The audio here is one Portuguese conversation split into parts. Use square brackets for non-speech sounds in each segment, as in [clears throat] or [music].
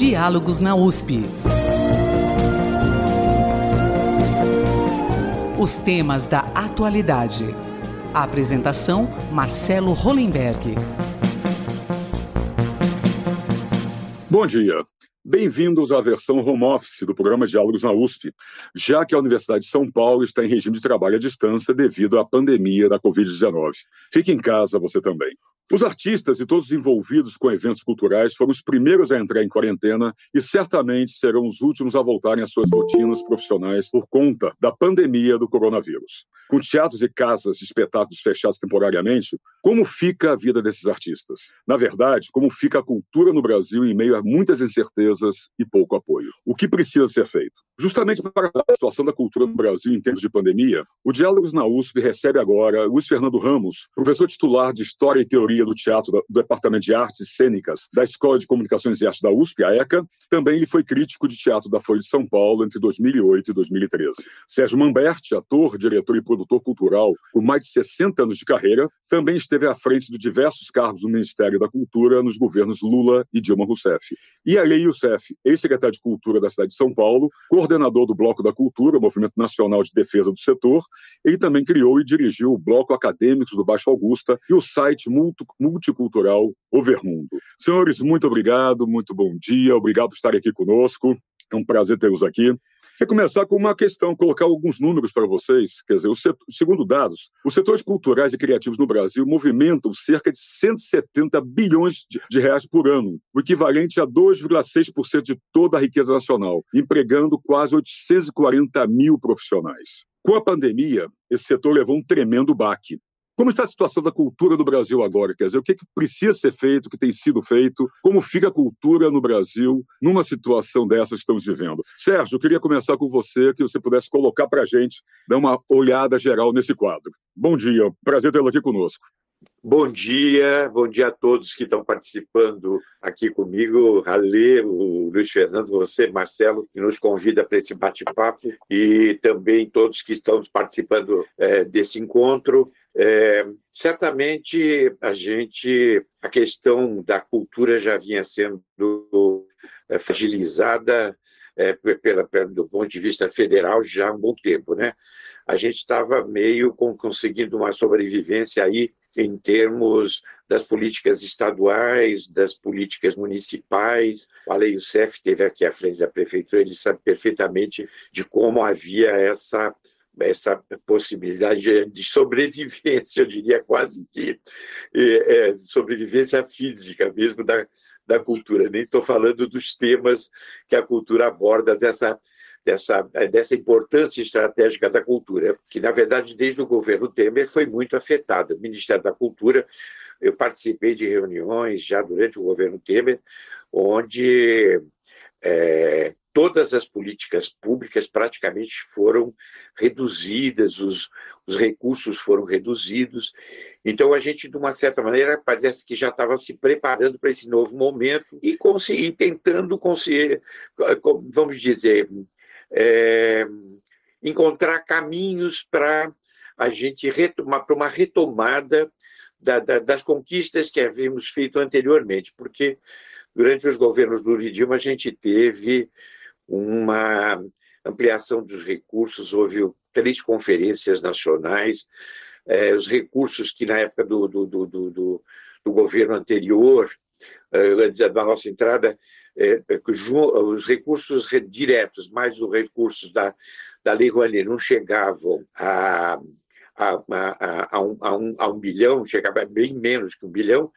Diálogos na USP. Os temas da atualidade. A apresentação: Marcelo Hollenberg. Bom dia. Bem-vindos à versão home office do programa Diálogos na USP, já que a Universidade de São Paulo está em regime de trabalho à distância devido à pandemia da Covid-19. Fique em casa você também. Os artistas e todos os envolvidos com eventos culturais foram os primeiros a entrar em quarentena e certamente serão os últimos a voltarem às suas rotinas profissionais por conta da pandemia do coronavírus. Com teatros e casas de espetáculos fechados temporariamente, como fica a vida desses artistas? Na verdade, como fica a cultura no Brasil em meio a muitas incertezas e pouco apoio? O que precisa ser feito? Justamente para a situação da cultura no Brasil em tempos de pandemia, o Diálogos na USP recebe agora Luiz Fernando Ramos, professor titular de História e Teoria do Teatro do Departamento de Artes Cênicas da Escola de Comunicações e Artes da USP, a ECA. Também ele foi crítico de teatro da Folha de São Paulo entre 2008 e 2013. Sérgio Mamberti, ator, diretor e produtor cultural com mais de 60 anos de carreira, também esteve à frente de diversos cargos no Ministério da Cultura nos governos Lula e Dilma Rousseff. E Alei Youssef, ex-secretário de Cultura da cidade de São Paulo, coordenador do Bloco da Cultura, Movimento Nacional de Defesa do Setor, ele também criou e dirigiu o Bloco Acadêmicos do Baixo Augusta e o site multicultural Overmundo. Senhores, muito obrigado, muito bom dia, obrigado por estarem aqui conosco. É um prazer tê-los aqui. Quer começar com uma questão, colocar alguns números para vocês. Quer dizer, setor, segundo dados, os setores culturais e criativos no Brasil movimentam cerca de 170 bilhões de, de reais por ano, o equivalente a 2,6% de toda a riqueza nacional, empregando quase 840 mil profissionais. Com a pandemia, esse setor levou um tremendo baque. Como está a situação da cultura no Brasil agora? Quer dizer, o que, que precisa ser feito, o que tem sido feito? Como fica a cultura no Brasil numa situação dessa que estamos vivendo? Sérgio, eu queria começar com você, que você pudesse colocar para a gente, dar uma olhada geral nesse quadro. Bom dia, prazer tê-lo aqui conosco. Bom dia, bom dia a todos que estão participando aqui comigo, Ralê, o Luiz Fernando, você, Marcelo, que nos convida para esse bate-papo, e também todos que estão participando é, desse encontro. É, certamente a gente, a questão da cultura já vinha sendo é, fragilizada é, pela, pela, do ponto de vista federal já há um bom tempo, né? A gente estava meio com, conseguindo uma sobrevivência aí em termos das políticas estaduais, das políticas municipais. O Ale Youssef esteve aqui à frente da prefeitura, ele sabe perfeitamente de como havia essa essa possibilidade de sobrevivência, eu diria quase que é, é, sobrevivência física mesmo da, da cultura. Nem estou falando dos temas que a cultura aborda dessa, dessa, dessa importância estratégica da cultura, que, na verdade, desde o governo Temer foi muito afetada. O Ministério da Cultura, eu participei de reuniões já durante o governo Temer, onde é, todas as políticas públicas praticamente foram reduzidas, os, os recursos foram reduzidos. Então, a gente, de uma certa maneira, parece que já estava se preparando para esse novo momento e, conseguir, tentando conseguir, vamos dizer, é, encontrar caminhos para a gente retomar, para uma retomada da, da, das conquistas que havíamos feito anteriormente, porque durante os governos do Lula e Dilma a gente teve uma ampliação dos recursos, houve três conferências nacionais, eh, os recursos que na época do, do, do, do, do governo anterior, eh, da nossa entrada, eh, os recursos diretos, mais os recursos da, da Lei Rouanet não chegavam a, a, a, a, um, a, um, a um bilhão, chegava bem menos que um bilhão,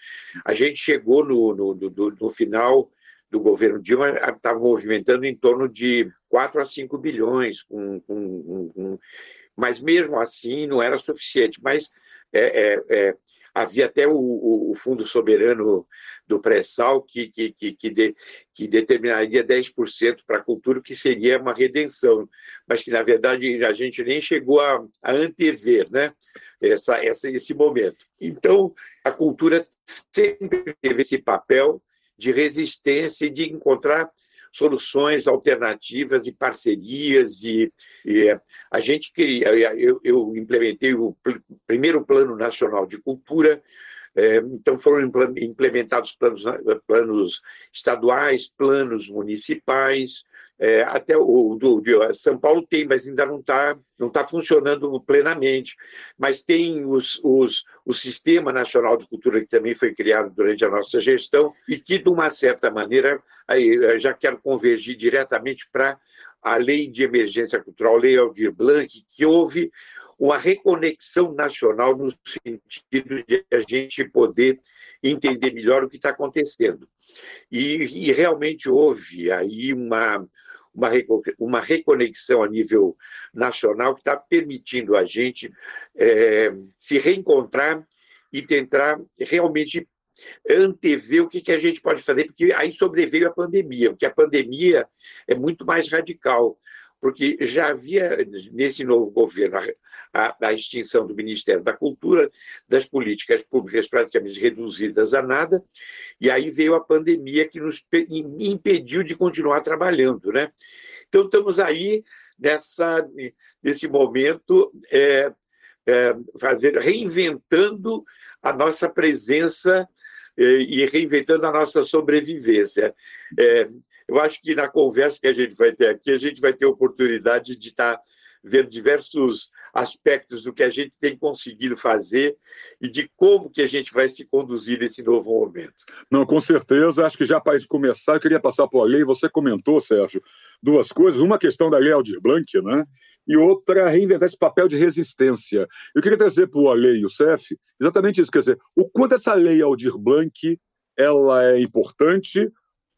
a gente chegou no, no, no, no final do governo Dilma estava movimentando em torno de 4 a 5 bilhões, com, com, com, mas mesmo assim não era suficiente. Mas é, é, é, havia até o, o, Fundo Soberano do Pré-Sal que, que, que, que, de, que determinaria 10% para a cultura, que seria uma redenção, mas que, na verdade, a gente nem chegou a, a antever né? essa, essa, esse momento. Então, a cultura sempre teve esse papel de resistência e de encontrar soluções alternativas e parcerias e, e a gente queria eu, eu, implementei o primeiro plano nacional de cultura É, então, foram implementados planos, planos estaduais, planos municipais, é, até o do, de São Paulo tem, mas ainda não está não tá funcionando plenamente. Mas tem os, os, o Sistema Nacional de Cultura, que também foi criado durante a nossa gestão, e que, de uma certa maneira, aí, já quero convergir diretamente para a Lei de Emergência Cultural, Lei Aldir Blanc, que houve uma reconexão nacional no sentido de a gente poder entender melhor o que está acontecendo. E, e, realmente houve aí uma, uma, uma reconexão a nível nacional que está permitindo a gente é, se reencontrar e tentar realmente antever o que, que a gente pode fazer, porque aí sobreveio a pandemia, porque a pandemia é muito mais radical porque já havia nesse novo governo a, a, extinção do Ministério da Cultura, das políticas públicas praticamente reduzidas a nada, e aí veio a pandemia que nos impediu de continuar trabalhando, né? Então estamos aí nessa nesse momento é, é, fazer reinventando a nossa presença é, e reinventando a nossa sobrevivência. É, eu acho que na conversa que a gente vai ter aqui, a gente vai ter oportunidade de estar tá vendo diversos aspectos do que a gente tem conseguido fazer e de como que a gente vai se conduzir nesse novo momento. Não, com certeza. Acho que já para começar, eu queria passar por a lei. Você comentou, Sérgio, duas coisas. Uma questão da lei Aldir Blanc, né? E outra, reinventar esse papel de resistência. Eu queria trazer para o Ale e o CEF exatamente isso. Quer dizer, o quanto essa lei Aldir Blanc ela é importante,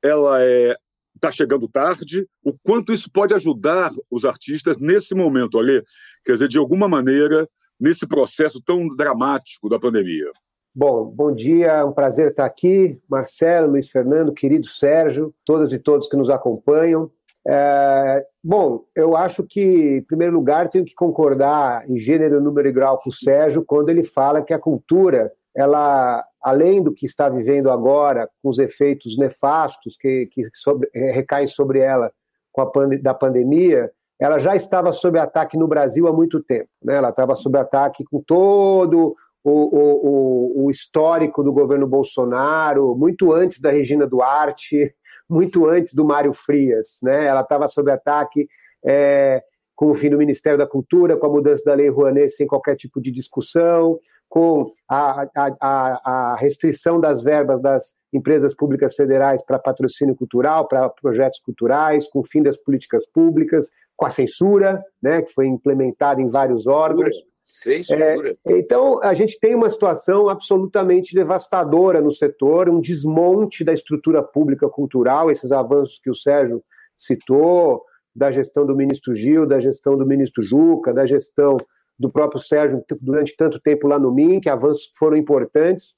ela é está chegando tarde, o quanto isso pode ajudar os artistas nesse momento, ali, quer dizer, de alguma maneira, nesse processo tão dramático da pandemia. Bom, bom dia, é um prazer estar aqui. Marcelo, Luiz Fernando, querido Sérgio, todas e todos que nos acompanham. É, bom, eu acho que, em primeiro lugar, tenho que concordar em gênero, número e grau com o Sérgio quando ele fala que a cultura ela, além do que está vivendo agora, com os efeitos nefastos que, que sobre, eh, recaem sobre ela com a pand da pandemia, ela já estava sob ataque no Brasil há muito tempo. Né? Ela estava sob ataque com todo o, o, o, histórico do governo Bolsonaro, muito antes da Regina Duarte, [laughs] muito antes do Mário Frias. Né? Ela estava sob ataque é, com o fim do Ministério da Cultura, com a mudança da Lei Rouanet sem qualquer tipo de discussão, com a, a, a restrição das verbas das empresas públicas federais para patrocínio cultural, para projetos culturais, com o fim das políticas públicas, com a censura, né, que foi implementada em vários órgãos. Censura. É, então, a gente tem uma situação absolutamente devastadora no setor, um desmonte da estrutura pública cultural, esses avanços que o Sérgio citou, da gestão do ministro Gil, da gestão do ministro Juca, da gestão do próprio Sérgio durante tanto tempo lá no MIN, que avanços foram importantes.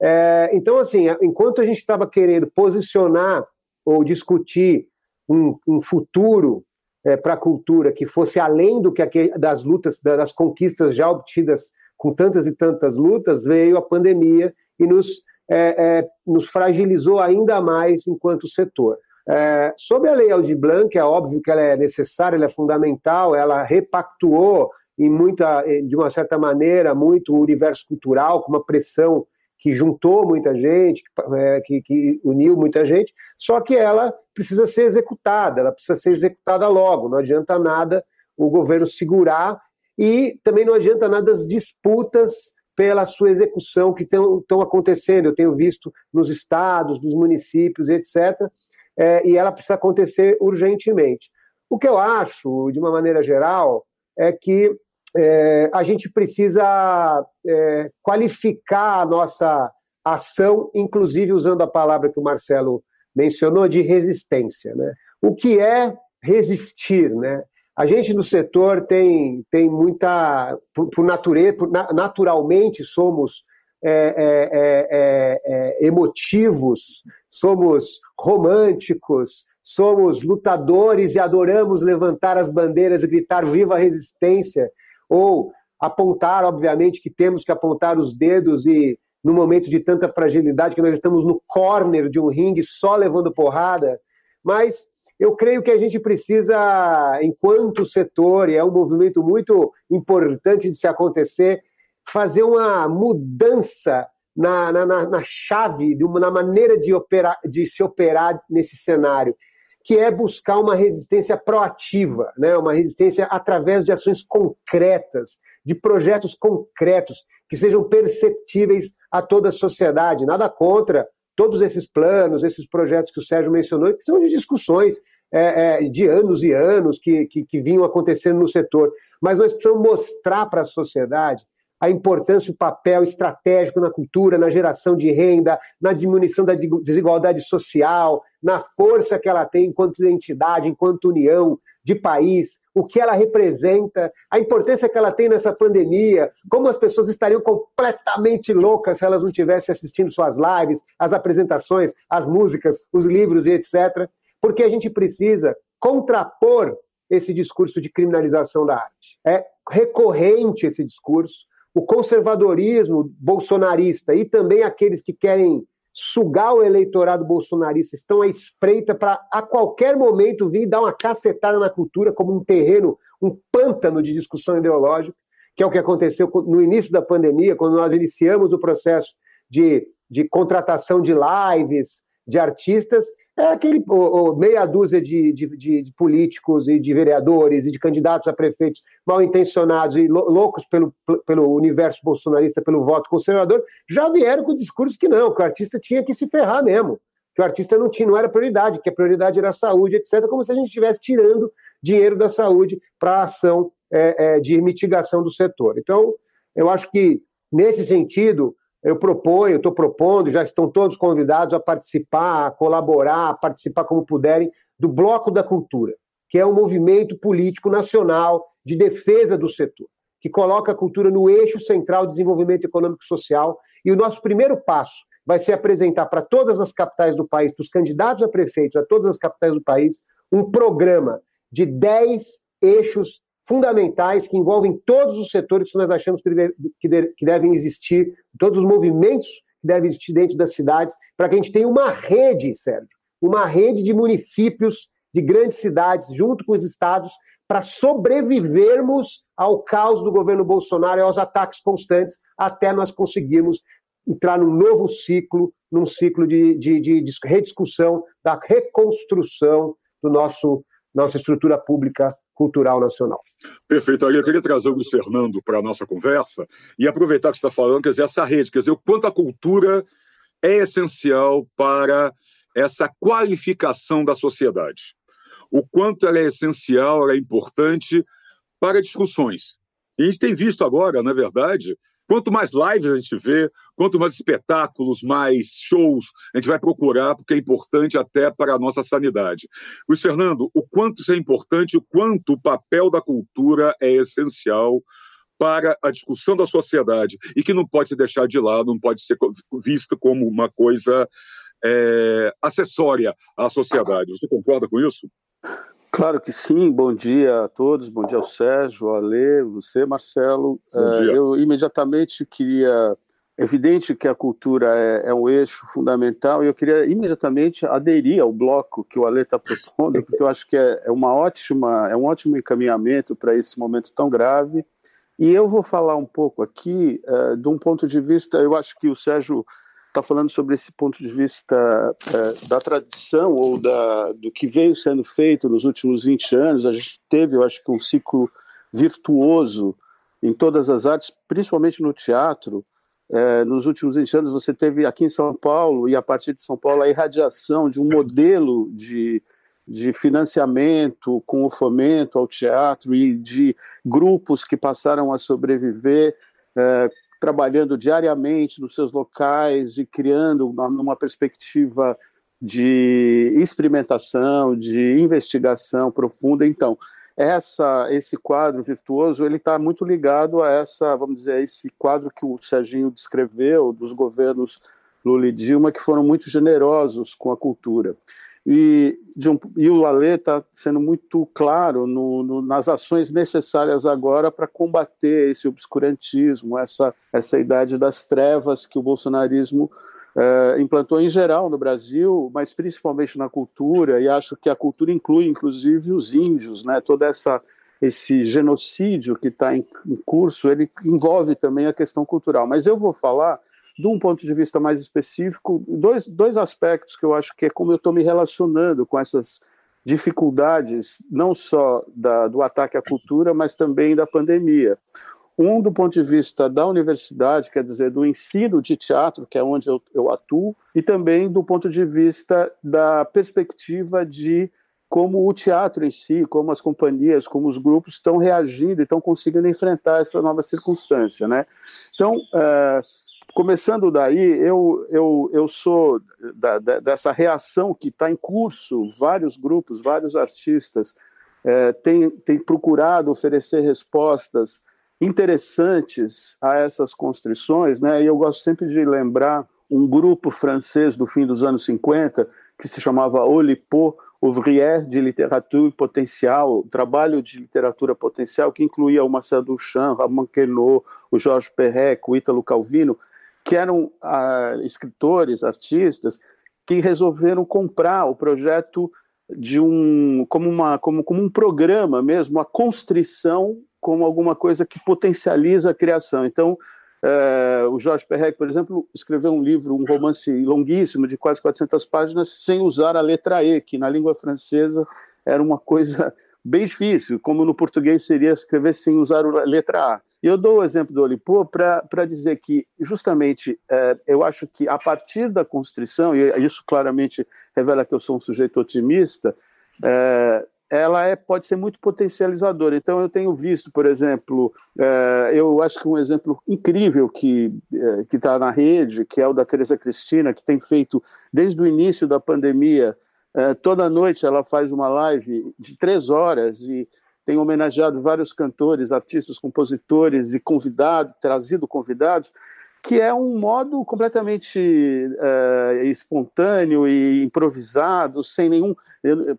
É, então, assim, enquanto a gente estava querendo posicionar ou discutir um, um futuro é, para a cultura que fosse além do que das lutas, das conquistas já obtidas com tantas e tantas lutas, veio a pandemia e nos, é, é nos fragilizou ainda mais enquanto setor. É, sobre a Lei Aldir Blanc, é óbvio que ela é necessária, ela é fundamental, ela repactuou em muita, de uma certa maneira, muito universo cultural, com uma pressão que juntou muita gente, é, que, que, uniu muita gente, só que ela precisa ser executada, ela precisa ser executada logo, não adianta nada o governo segurar e também não adianta nada as disputas pela sua execução que estão acontecendo, eu tenho visto nos estados, nos municípios, etc., é, e ela precisa acontecer urgentemente. O que eu acho, de uma maneira geral, é que é, a gente precisa é, qualificar a nossa ação, inclusive usando a palavra que o Marcelo mencionou, de resistência. Né? O que é resistir? Né? A gente no setor tem, tem muita. Por, por por, naturalmente somos é, é, é, é, emotivos, somos românticos, somos lutadores e adoramos levantar as bandeiras e gritar viva a resistência ou apontar, obviamente, que temos que apontar os dedos e no momento de tanta fragilidade que nós estamos no corner de um ringue só levando porrada, mas eu creio que a gente precisa, enquanto setor, e é um movimento muito importante de se acontecer, fazer uma mudança na, na, na chave, de uma, na maneira de, operar, de se operar nesse cenário, que é buscar uma resistência proativa, né? uma resistência através de ações concretas, de projetos concretos, que sejam perceptíveis a toda a sociedade. Nada contra todos esses planos, esses projetos que o Sérgio mencionou, que são de discussões é, é, de anos e anos que, que, que vinham acontecendo no setor. Mas nós precisamos mostrar para a sociedade a importância e o papel estratégico na cultura, na geração de renda, na diminuição da desigualdade social, na força que ela tem enquanto identidade, enquanto união de país, o que ela representa, a importância que ela tem nessa pandemia, como as pessoas estariam completamente loucas se elas não estivessem assistindo suas lives, as apresentações, as músicas, os livros e etc. Porque a gente precisa contrapor esse discurso de criminalização da arte. É recorrente esse discurso o conservadorismo bolsonarista e também aqueles que querem sugar o eleitorado bolsonarista estão à espreita para a qualquer momento vir dar uma cacetada na cultura como um terreno, um pântano de discussão ideológica, que é o que aconteceu no início da pandemia, quando nós iniciamos o processo de, de contratação de lives, de artistas, é aquele o, o meia dúzia de, de, de, políticos e de vereadores e de candidatos a prefeitos mal intencionados e loucos pelo, pelo universo bolsonarista, pelo voto conservador, já vieram com o discurso que não, que o artista tinha que se ferrar mesmo, que o artista não tinha, não era prioridade, que a prioridade era a saúde, etc., como se a gente estivesse tirando dinheiro da saúde para a ação é, é, de mitigação do setor. Então, eu acho que, nesse sentido, eu proponho, estou propondo, já estão todos convidados a participar, a colaborar, a participar como puderem, do Bloco da Cultura, que é um movimento político nacional de defesa do setor, que coloca a cultura no eixo central do desenvolvimento econômico e social. E o nosso primeiro passo vai ser apresentar para todas as capitais do país, para os candidatos a prefeitos, a todas as capitais do país, um programa de 10 eixos fundamentais que envolvem todos os setores que nós achamos que, deve, que, de, que devem existir, todos os movimentos que devem existir dentro das cidades, para que a gente tenha uma rede, Sérgio, uma rede de municípios, de grandes cidades, junto com os estados, para sobrevivermos ao caos do governo Bolsonaro e aos ataques constantes, até nós conseguirmos entrar num novo ciclo, num ciclo de, de, de rediscussão da reconstrução do nosso nossa estrutura pública cultural nacional. Perfeito. Eu queria trazer o Luiz Fernando para a nossa conversa e aproveitar que você está falando, quer dizer, essa rede, quer dizer, o quanto a cultura é essencial para essa qualificação da sociedade. O quanto ela é essencial, ela é importante para discussões. E a gente tem visto agora, na verdade, Quanto mais lives a gente vê, quanto mais espetáculos, mais shows a gente vai procurar, porque é importante até para a nossa sanidade. Luiz Fernando, o quanto isso é importante, o quanto o papel da cultura é essencial para a discussão da sociedade e que não pode ser deixado de lado, não pode ser visto como uma coisa é, acessória à sociedade. Você concorda com isso? Claro que sim. Bom dia a todos. Bom dia ao Sérgio, ao Ale, você, Marcelo. Uh, eu imediatamente queria. É evidente que a cultura é, é, um eixo fundamental e eu queria imediatamente aderir ao bloco que o Ale está propondo, porque eu acho que é, é, uma ótima, é um ótimo encaminhamento para esse momento tão grave. E eu vou falar um pouco aqui uh, de um ponto de vista. Eu acho que o Sérgio está falando sobre esse ponto de vista é, da tradição ou da, do que veio sendo feito nos últimos 20 anos. A gente teve, eu acho que, um ciclo virtuoso em todas as artes, principalmente no teatro. É, nos últimos 20 anos, você teve aqui em São Paulo, e a partir de São Paulo, a irradiação de um modelo de, de financiamento com o fomento ao teatro e de grupos que passaram a sobreviver é, trabalhando diariamente nos seus locais e criando uma, numa perspectiva de experimentação, de investigação profunda. Então, essa, esse quadro virtuoso ele está muito ligado a essa, vamos dizer, esse quadro que o Serginho descreveu dos governos Lula e Dilma que foram muito generosos com a cultura. E, um, e o Lalê está sendo muito claro no, no, nas ações necessárias agora para combater esse obscurantismo, essa, essa idade das trevas que o bolsonarismo é, implantou em geral no Brasil, mas principalmente na cultura, e acho que a cultura inclui inclusive os índios, né? toda essa esse genocídio que está em, em curso, ele envolve também a questão cultural. Mas eu vou falar de um ponto de vista mais específico, dois, dois aspectos que eu acho que é como eu estou me relacionando com essas dificuldades, não só da, do ataque à cultura, mas também da pandemia. Um, do ponto de vista da universidade, quer dizer, do ensino de teatro, que é onde eu, eu atuo, e também do ponto de vista da perspectiva de como o teatro em si, como as companhias, como os grupos estão reagindo e estão conseguindo enfrentar essa nova circunstância, né? Então, uh, começando daí, eu, eu, eu sou da, da, dessa reação que está em curso, vários grupos, vários artistas é, têm, procurado oferecer respostas interessantes a essas constrições, né? e eu gosto sempre de lembrar um grupo francês do fim dos anos 50, que se chamava Olipo, Ouvrière de Literatura Potencial, trabalho de literatura potencial que incluía o Marcel Duchamp, Ramon Queneau, o Jorge Perret, o Ítalo Calvino, que eram ah, escritores, artistas, que resolveram comprar o projeto de um como uma como, como um programa mesmo, a constrição como alguma coisa que potencializa a criação. Então, eh, o Jorge Perrec, por exemplo, escreveu um livro, um romance longuíssimo de quase 400 páginas, sem usar a letra E, que na língua francesa era uma coisa bem difícil, como no português seria escrever sem usar a letra A. E eu dou o exemplo do Olipô para dizer que, justamente, é, eu acho que a partir da constrição, e isso claramente revela que eu sou um sujeito otimista, é, ela é, pode ser muito potencializadora. Então, eu tenho visto, por exemplo, é, eu acho que um exemplo incrível que está na rede, que é o da Teresa Cristina, que tem feito, desde o início da pandemia, toda noite ela faz uma live de três horas e tem homenageado vários cantores, artistas, compositores e convidado, trazido convidados, que é um modo completamente uh, espontâneo e improvisado, sem nenhum,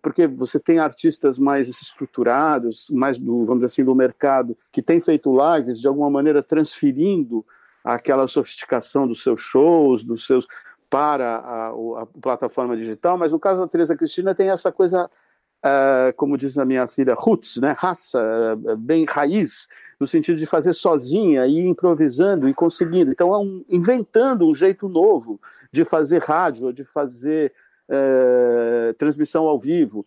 porque você tem artistas mais estruturados, mais do, vamos dizer assim, do mercado, que têm feito lives de alguma maneira transferindo aquela sofisticação dos seus shows, dos seus para a, a plataforma digital, mas no caso da Teresa Cristina tem essa coisa uh, como diz a minha filha, roots, né? raça, uh, bem raiz, no sentido de fazer sozinha e improvisando e conseguindo. Então, é um, inventando um jeito novo de fazer rádio, de fazer uh, transmissão ao vivo.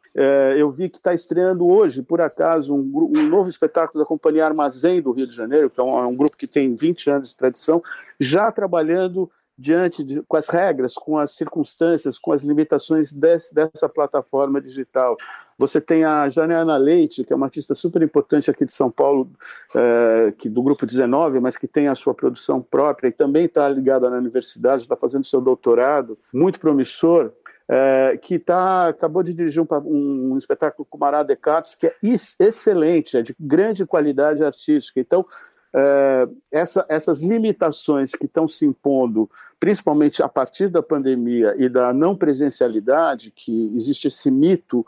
eu vi que está estreando hoje, por acaso, um, um, novo espetáculo da Companhia Armazém do Rio de Janeiro, que é um, é um grupo que tem 20 anos de tradição, já trabalhando diante de, com as regras, com as circunstâncias, com as limitações desse, dessa plataforma digital. Você tem a Janiana Leite, que é uma artista super importante aqui de São Paulo, é, que do grupo 19, mas que tem a sua produção própria e também está ligada na universidade, está fazendo seu doutorado, muito promissor. É, que tá, acabou de dirigir um, um, um espetáculo com Mará Descartes, que é excelente, é de grande qualidade artística. Então, é, essa, essas limitações que estão se impondo, principalmente a partir da pandemia e da não presencialidade, que existe esse mito,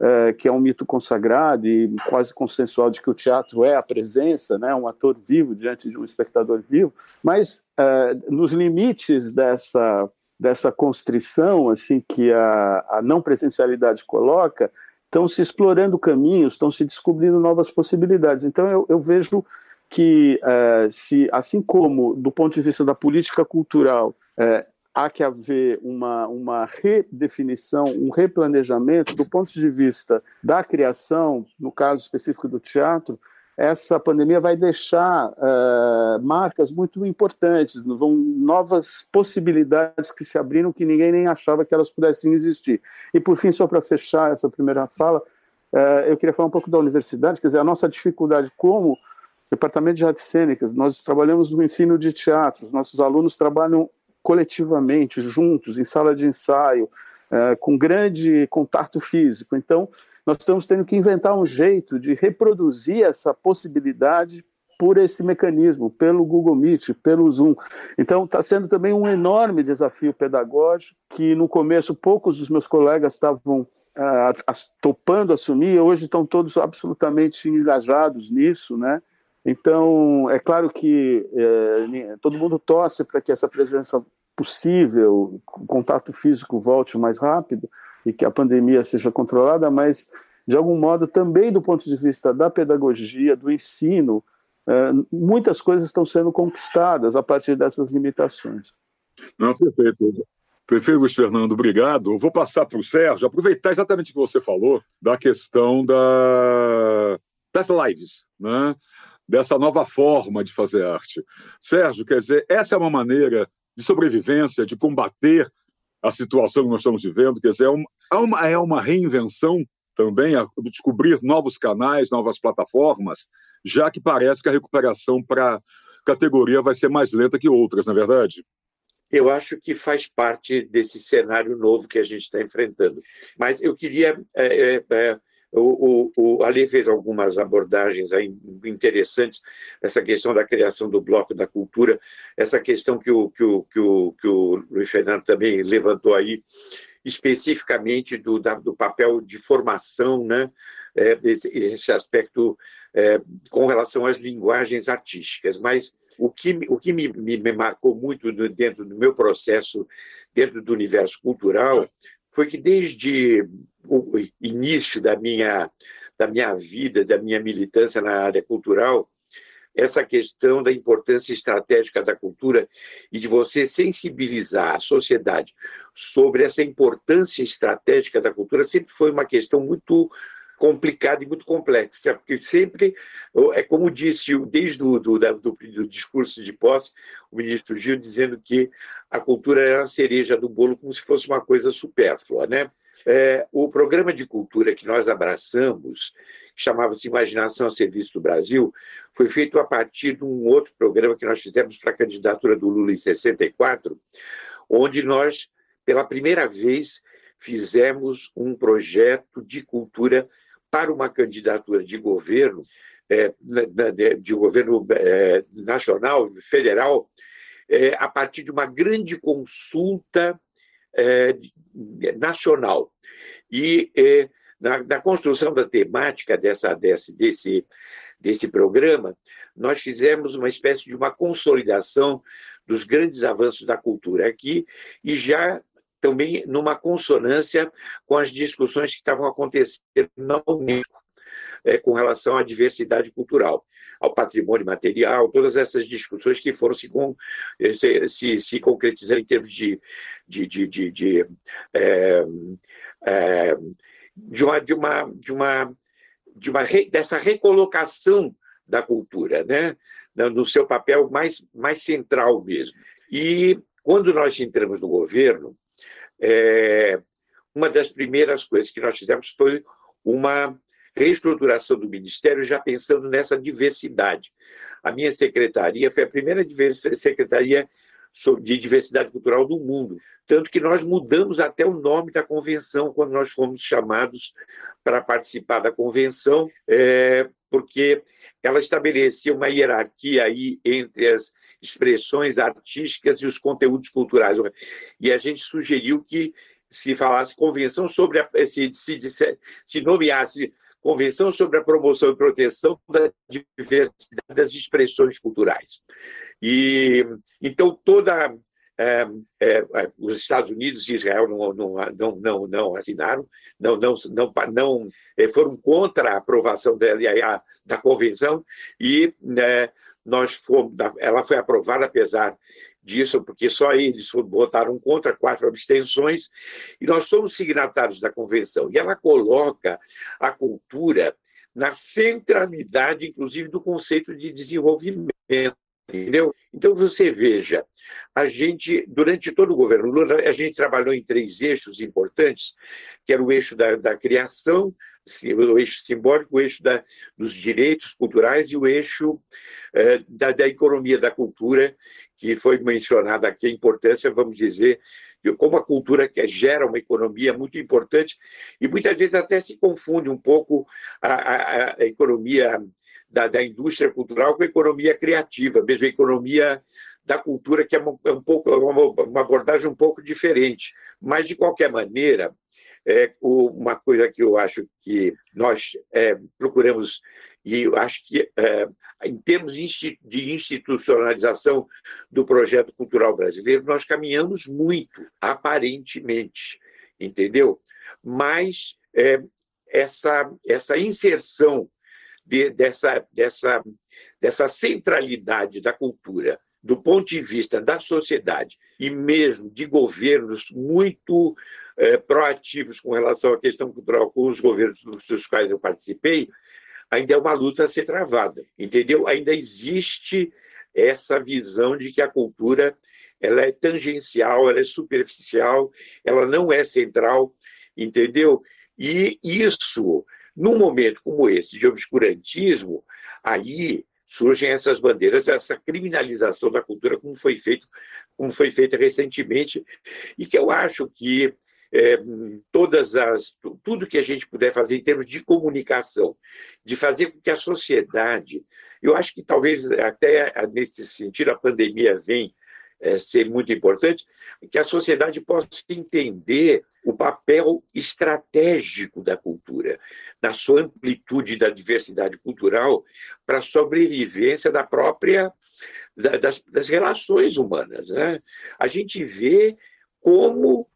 é, que é um mito consagrado e quase consensual de que o teatro é a presença, né, um ator vivo diante de um espectador vivo, mas é, nos limites dessa, dessa constrição assim que a, a não presencialidade coloca, estão se explorando caminhos, estão se descobrindo novas possibilidades. Então eu, eu vejo que, é, se, assim como do ponto de vista da política cultural, é, há que haver uma, uma redefinição, um replanejamento do ponto de vista da criação, no caso específico do teatro, essa pandemia vai deixar uh, marcas muito importantes, vão novas possibilidades que se abriram que ninguém nem achava que elas pudessem existir. E por fim, só para fechar essa primeira fala, uh, eu queria falar um pouco da universidade, quer dizer, a nossa dificuldade como Departamento de Artes Cênicas, nós trabalhamos no ensino de teatro, os nossos alunos trabalham coletivamente, juntos, em sala de ensaio, é, com grande contato físico. Então, nós estamos tendo que inventar um jeito de reproduzir essa possibilidade por esse mecanismo, pelo Google Meet, pelo Zoom. Então, está sendo também um enorme desafio pedagógico que, no começo, poucos dos meus colegas estavam uh, topando assumir, hoje estão todos absolutamente engajados nisso, né? Então, é claro que é, todo mundo torce para que essa presença possível, o contato físico volte mais rápido e que a pandemia seja controlada, mas, de algum modo, também do ponto de vista da pedagogia, do ensino, é, muitas coisas estão sendo conquistadas a partir dessas limitações. Não, perfeito. Prefeito Luiz Fernando, obrigado. Eu vou passar para o Sérgio, aproveitar exatamente o que você falou da questão da, das lives, né? Dessa nova forma de fazer arte. Sérgio, quer dizer, essa é uma maneira de sobrevivência, de combater a situação que nós estamos vivendo, quer dizer, é uma, é uma reinvenção também, a descobrir novos canais, novas plataformas, já que parece que a recuperação para categoria vai ser mais lenta que outras, na é verdade? eu acho que faz parte desse cenário novo que a gente está enfrentando. Mas eu queria. É, é, é, o, o, Ali fez algumas abordagens interessantes, essa questão da criação do bloco da cultura, essa questão que o, que o, que o, que o Luiz Fernando também levantou aí, especificamente do, da, do papel de formação, né? É, esse, esse aspecto é, com relação às linguagens artísticas. Mas o que, o que me, me, me marcou muito dentro do meu processo, dentro do universo cultural, foi que desde o início da minha, da minha vida, da minha militância na área cultural, essa questão da importância estratégica da cultura e de você sensibilizar a sociedade sobre essa importância estratégica da cultura sempre foi uma questão muito complicada e muito complexa, porque sempre, é como disse desde o do, do, do, discurso de posse, o ministro Gil dizendo que a cultura era a cereja do bolo como se fosse uma coisa supérflua, né? É, o programa de cultura que nós abraçamos, que chamava-se Imaginação a Serviço do Brasil, foi feito a partir de um outro programa que nós fizemos para a candidatura do Lula em 64, onde nós, pela primeira vez, fizemos um projeto de cultura para uma candidatura de governo, é, de governo é, nacional, federal, é, a partir de uma grande consulta nacional. E na, na, construção da temática dessa, desse, desse, desse programa, nós fizemos uma espécie de uma consolidação dos grandes avanços da cultura aqui e já também numa consonância com as discussões que estavam acontecendo na Unesco é, com relação à diversidade cultural, ao patrimônio material, todas essas discussões que foram se, eh, se, se, se concretizando em termos de, de, de, de, de, é, é, de uma, de uma, de uma, de uma dessa recolocação da cultura, né? no seu papel mais, mais central mesmo. E quando nós entramos no governo, é, uma das primeiras coisas que nós fizemos foi uma reestruturação do Ministério, já pensando nessa diversidade. A minha secretaria foi a primeira secretaria de diversidade cultural do mundo. Tanto que nós mudamos até o nome da convenção quando nós fomos chamados para participar da convenção, é, porque ela estabelecia uma hierarquia aí entre as expressões artísticas e os conteúdos culturais. E a gente sugeriu que se falasse convenção sobre a, se, se, se nomeasse convenção sobre a promoção e proteção da diversidade das expressões culturais. E então toda é, é, é os Estados Unidos e Israel não, não, não, não, não assinaram, não, não, não, não é, foram contra a aprovação da, da convenção e né, nós fomos, ela foi aprovada apesar disso, porque só eles votaram contra quatro abstenções, e nós somos signatários da convenção. E ela coloca a cultura na centralidade, inclusive, do conceito de desenvolvimento. Entendeu? Então, você veja, a gente, durante todo o governo Lula, a gente trabalhou em três eixos importantes, que era o eixo da, da criação, o eixo simbólico, o eixo da, dos direitos culturais e o eixo eh, da, da, economia da cultura, que foi mencionada aqui a importância, vamos dizer, de como a cultura gera uma economia muito importante e muitas vezes até se confunde um pouco a, a, a economia da, da indústria cultural com a economia criativa, mesmo a economia da cultura, que é, é um pouco uma, uma abordagem um pouco diferente. Mas, de qualquer maneira, é, uma coisa que eu acho que nós é, procuramos, e acho que, é, em termos de institucionalização do projeto cultural brasileiro, nós caminhamos muito, aparentemente, entendeu? Mas é, essa, essa inserção de, dessa, dessa, dessa centralidade da cultura do ponto de vista da sociedade e mesmo de governos muito é, proativos com relação à questão cultural, com os governos dos quais eu participei, ainda é uma luta a ser travada, entendeu? Ainda existe essa visão de que a cultura ela é tangencial, ela é superficial, ela não é central, entendeu? E isso, num momento como esse de obscurantismo, aí surgem essas bandeiras, essa criminalização da cultura, como foi feito, como foi feita recentemente, e que eu acho que é, todas as tudo que a gente puder fazer em termos de comunicação, de fazer com que a sociedade, eu acho que talvez até nesse sentido a pandemia vem é, ser muito importante, que a sociedade possa entender o papel estratégico da cultura, na sua amplitude da diversidade cultural, para a sobrevivência da própria das, das relações humanas. Né? A gente vê como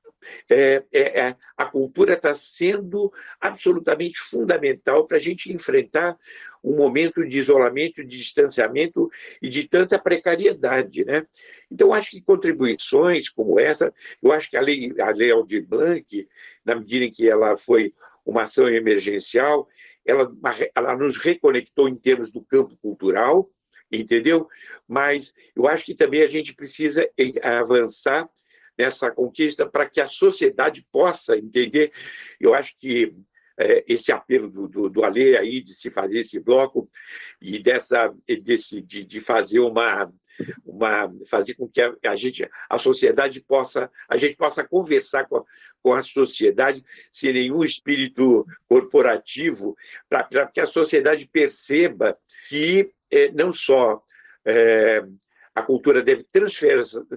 é, é, é, a cultura está sendo absolutamente fundamental para a gente enfrentar um momento de isolamento, de distanciamento e de tanta precariedade. Né? Então, acho que contribuições como essa, eu acho que a lei, a lei Aldir Blanc, na medida em que ela foi uma ação emergencial, ela, ela nos reconectou em termos do campo cultural, entendeu? Mas eu acho que também a gente precisa avançar nessa conquista para que a sociedade possa entender. Eu acho que é, esse apelo do, do, do Ale aí de se fazer esse bloco e dessa desse, de, de fazer uma uma fazer com que a, a, gente a sociedade possa a gente possa conversar com a, com a sociedade sem nenhum espírito corporativo para que a sociedade perceba que é, não só é, a cultura deve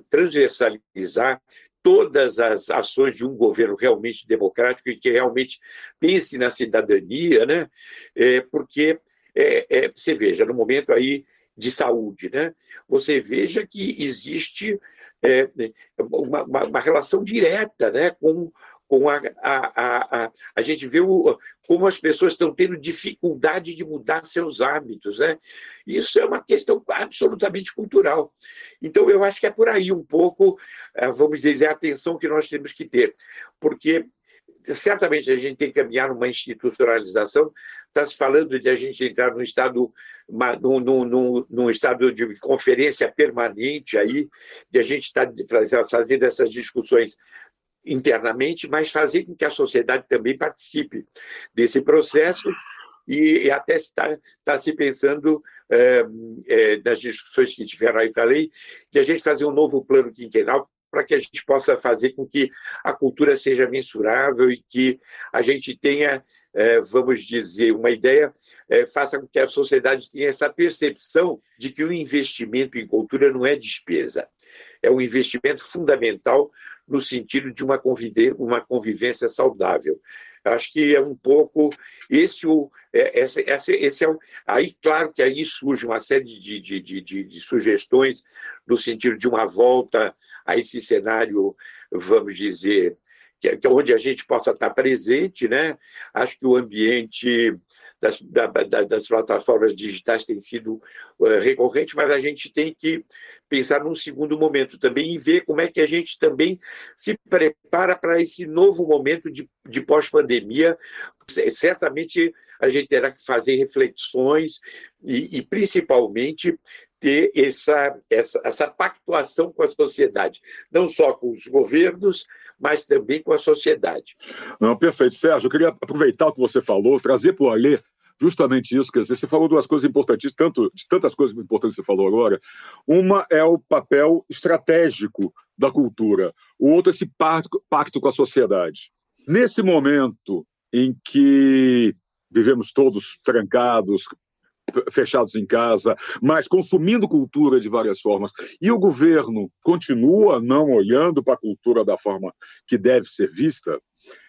transversalizar todas as ações de um governo realmente democrático e que realmente pense na cidadania, né? É, porque é, é, você veja, no momento aí de saúde, né? você veja que existe é, uma, uma, uma, relação direta né? com, com a, a, a, a, gente vê o, como as pessoas estão tendo dificuldade de mudar seus hábitos. Né? Isso é uma questão absolutamente cultural. Então, eu acho que é por aí um pouco, eh, vamos dizer, a atenção que nós temos que ter, porque certamente a gente tem que caminhar numa institucionalização. Está se falando de a gente entrar num estado, num, num, num, estado de conferência permanente aí, de a gente estar tá fazendo essas discussões internamente, mas fazer com que a sociedade também participe desse processo e, e até está, está se pensando é, é, nas discussões que tiveram aí para lei, de a gente fazer um novo plano quinquenal para que a gente possa fazer com que a cultura seja mensurável e que a gente tenha, é, vamos dizer, uma ideia, é, faça com que a sociedade tenha essa percepção de que o investimento em cultura não é despesa, é um investimento fundamental no sentido de uma, uma convivência saudável. Acho que é um pouco esse o é, esse, esse, esse é o, aí claro que aí surge uma série de, de, de, de, de sugestões no sentido de uma volta a esse cenário, vamos dizer, que, que é onde a gente possa estar presente, né? Acho que o ambiente das, da, das plataformas digitais tem sido uh, recorrente, mas a gente tem que pensar num segundo momento também e ver como é que a gente também se prepara para esse novo momento de, de pós-pandemia. Certamente a gente terá que fazer reflexões e, e principalmente ter essa, essa, essa pactuação com a sociedade, não só com os governos, mas também com a sociedade. Não, perfeito. Sérgio, eu queria aproveitar o que você falou, trazer para o Alê justamente isso. Quer dizer, você falou duas coisas importantes, tanto, de tantas coisas importantes que você falou agora. Uma é o papel estratégico da cultura, o outro é esse pacto, pacto com a sociedade. Nesse momento em que vivemos todos trancados, fechados em casa, mas consumindo cultura de várias formas. E o governo continua não olhando para a cultura da forma que deve ser vista.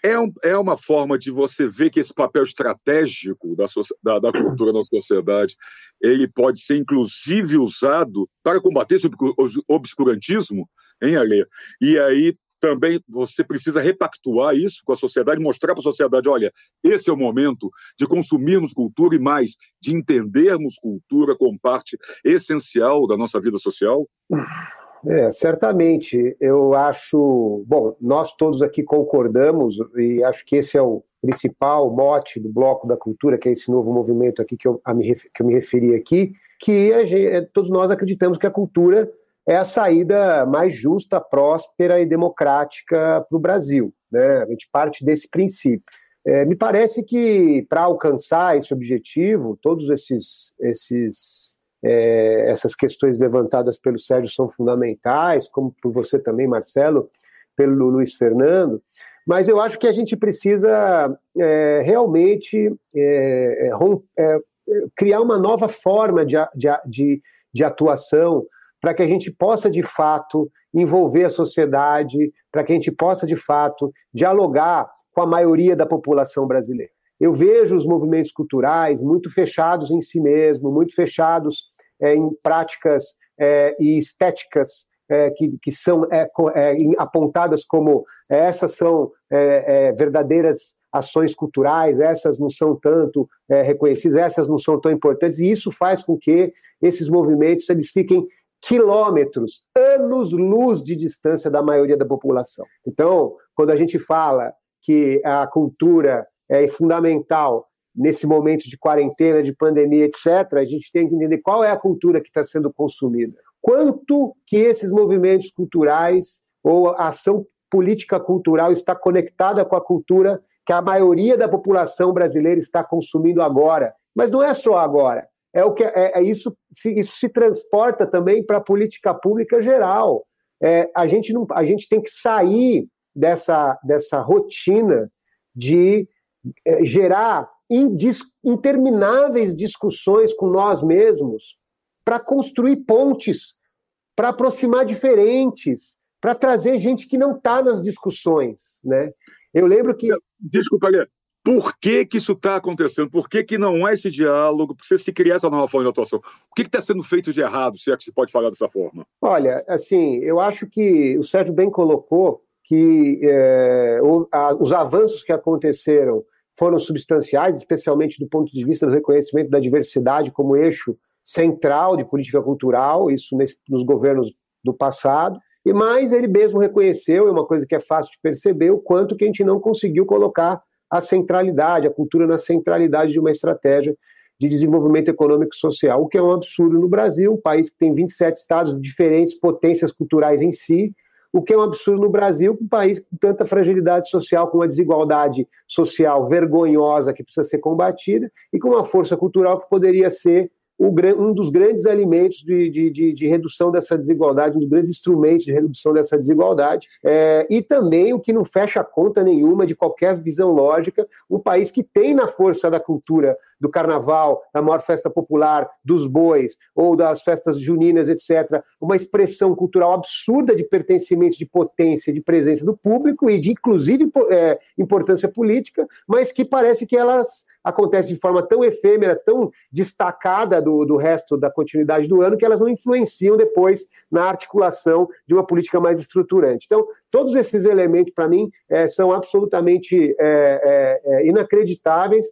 É, um, é uma forma de você ver que esse papel estratégico da, da, da, cultura na sociedade ele pode ser inclusive usado para combater esse obscurantismo, hein, Alê? E aí também você precisa repactuar isso com a sociedade, mostrar para a sociedade, olha, esse é o momento de consumirmos cultura e mais, de entendermos cultura como parte essencial da nossa vida social? É, certamente. Eu acho. Bom, nós todos aqui concordamos, e acho que esse é o principal mote do Bloco da Cultura, que é esse novo movimento aqui que eu, me, que eu me referi aqui, que gente, é, todos nós acreditamos que a cultura é a saída mais justa, próspera e democrática para o Brasil. Né? A gente parte desse princípio. É, me parece que para alcançar esse objetivo, todos esses, esses é, essas questões levantadas pelo Sérgio são fundamentais, como por você também, Marcelo, pelo Luiz Fernando, mas eu acho que a gente precisa é, realmente é, é, é, criar uma nova forma de, de, de atuação para que a gente possa, de fato, envolver a sociedade, para que a gente possa, de fato, dialogar com a maioria da população brasileira. Eu vejo os movimentos culturais muito fechados em si mesmo, muito fechados em práticas é, e estéticas é, que, que são é, é, apontadas como é, essas são verdadeiras ações culturais, essas não são tanto reconhecidas, essas não são tão importantes, e isso faz com que esses movimentos eles fiquem quilômetros, anos-luz de distância da maioria da população. Então, quando a gente fala que a cultura é fundamental nesse momento de quarentena, de pandemia, etc., a gente tem que entender qual é a cultura que está sendo consumida. Quanto que esses movimentos culturais ou a ação política cultural está conectada com a cultura que a maioria da população brasileira está consumindo agora. Mas não é só agora é o que é, é isso, se, isso se transporta também para a política pública geral. É, a, gente não, a gente tem que sair dessa, dessa rotina de é, gerar intermináveis discussões com nós mesmos para construir pontes, para aproximar diferentes, para trazer gente que não está nas discussões. Né? Eu lembro que. Desculpa, Lê por que, que isso está acontecendo? Por que, que não há esse diálogo? Por que se criar essa nova forma de atuação? O que está sendo feito de errado, se é que se pode falar dessa forma? Olha, assim, eu acho que o Sérgio bem colocou que é, os avanços que aconteceram foram substanciais, especialmente do ponto de vista do reconhecimento da diversidade como eixo central de política cultural, isso nesse, nos governos do passado. E mais, ele mesmo reconheceu, é uma coisa que é fácil de perceber, o quanto que a gente não conseguiu colocar a centralidade, a cultura na centralidade de uma estratégia de desenvolvimento econômico e social, o que é um absurdo no Brasil, um país que tem 27 estados, diferentes potências culturais em si, o que é um absurdo no Brasil, um país com tanta fragilidade social, com uma desigualdade social vergonhosa que precisa ser combatida, e com uma força cultural que poderia ser um dos grandes alimentos de, de, de, de, redução dessa desigualdade, um dos grandes instrumentos de redução dessa desigualdade, é, e também o que não fecha conta nenhuma de qualquer visão lógica, um país que tem na força da cultura do carnaval, da maior festa popular, dos bois, ou das festas juninas, etc., uma expressão cultural absurda de pertencimento, de potência, de presença do público e de, inclusive, é, importância política, mas que parece que elas acontecem de forma tão efêmera, tão destacada do, do resto da continuidade do ano, que elas não influenciam depois na articulação de uma política mais estruturante. Então, todos esses elementos, para mim, é, são absolutamente é, é, é inacreditáveis,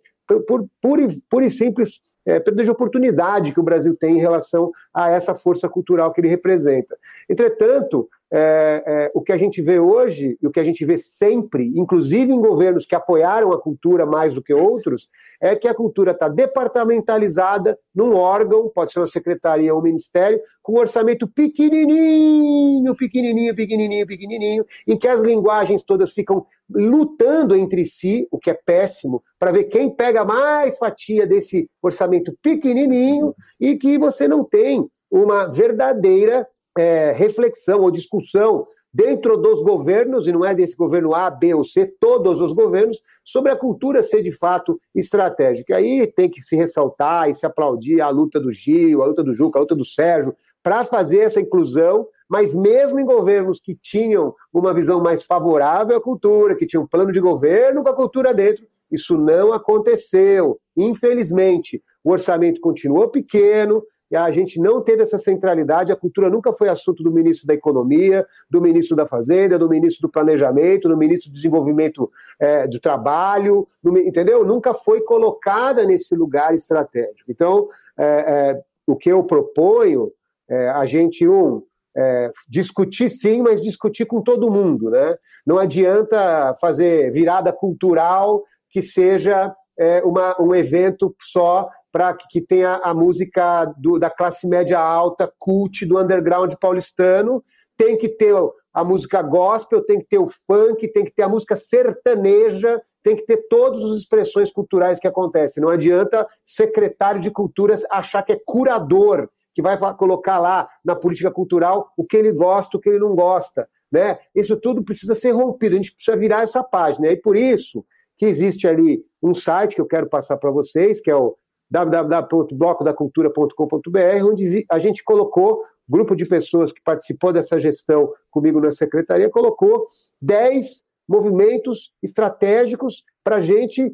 por, por, por e simples é, perda de oportunidade que o Brasil tem em relação a essa força cultural que ele representa. Entretanto, é, é, o que a gente vê hoje e o que a gente vê sempre, inclusive em governos que apoiaram a cultura mais do que outros, é que a cultura está departamentalizada num órgão, pode ser uma secretaria ou um ministério, com um orçamento pequenininho, pequenininho, pequenininho, pequenininho, em que as linguagens todas ficam lutando entre si, o que é péssimo, para ver quem pega mais fatia desse orçamento pequenininho e que você não tem uma verdadeira é, reflexão ou discussão dentro dos governos, e não é desse governo A, B ou C, todos os governos, sobre a cultura ser de fato estratégica. Aí tem que se ressaltar e se aplaudir a luta do Gil, a luta do Juca, a luta do Sérgio, para fazer essa inclusão, mas mesmo em governos que tinham uma visão mais favorável à cultura, que tinham um plano de governo com a cultura dentro, isso não aconteceu. Infelizmente, o orçamento continuou pequeno, a gente não teve essa centralidade, a cultura nunca foi assunto do ministro da Economia, do ministro da Fazenda, do ministro do Planejamento, do ministro do Desenvolvimento é, do Trabalho, do, entendeu? Nunca foi colocada nesse lugar estratégico. Então, é, é, o que eu proponho é a gente, um, é, discutir sim, mas discutir com todo mundo. Né? Não adianta fazer virada cultural que seja é, uma, um evento só para que, tenha a música do, da classe média alta, cult do underground paulistano. Tem que ter a música gospel, tem que ter o funk, tem que ter a música sertaneja, tem que ter todas as expressões culturais que acontecem. Não adianta secretário de culturas achar que é curador que vai colocar lá na política cultural o que ele gosta, o que ele não gosta. Né? Isso tudo precisa ser rompido, a gente precisa virar essa página. E por isso que existe ali um site que eu quero passar para vocês, que é o www.blocodacultura.com.br, onde a gente colocou, grupo de pessoas que participou dessa gestão comigo na secretaria, colocou 10 movimentos estratégicos para a gente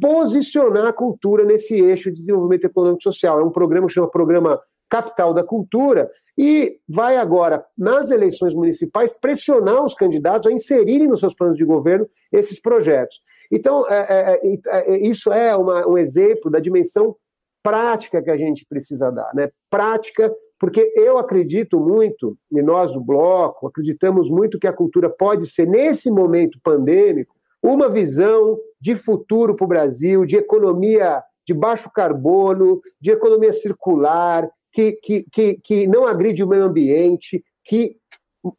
posicionar a cultura nesse eixo de desenvolvimento econômico e social. É um programa que chama Programa capital da cultura, e vai agora, nas eleições municipais, pressionar os candidatos a inserirem nos seus planos de governo esses projetos. Então, é, é, é, é isso é uma, um exemplo da dimensão prática que a gente precisa dar, né? Prática, porque eu acredito muito, e nós do Bloco acreditamos muito que a cultura pode ser, nesse momento pandêmico, uma visão de futuro para o Brasil, de economia de baixo carbono, de economia circular, que, que, que, que não agride o meio ambiente, que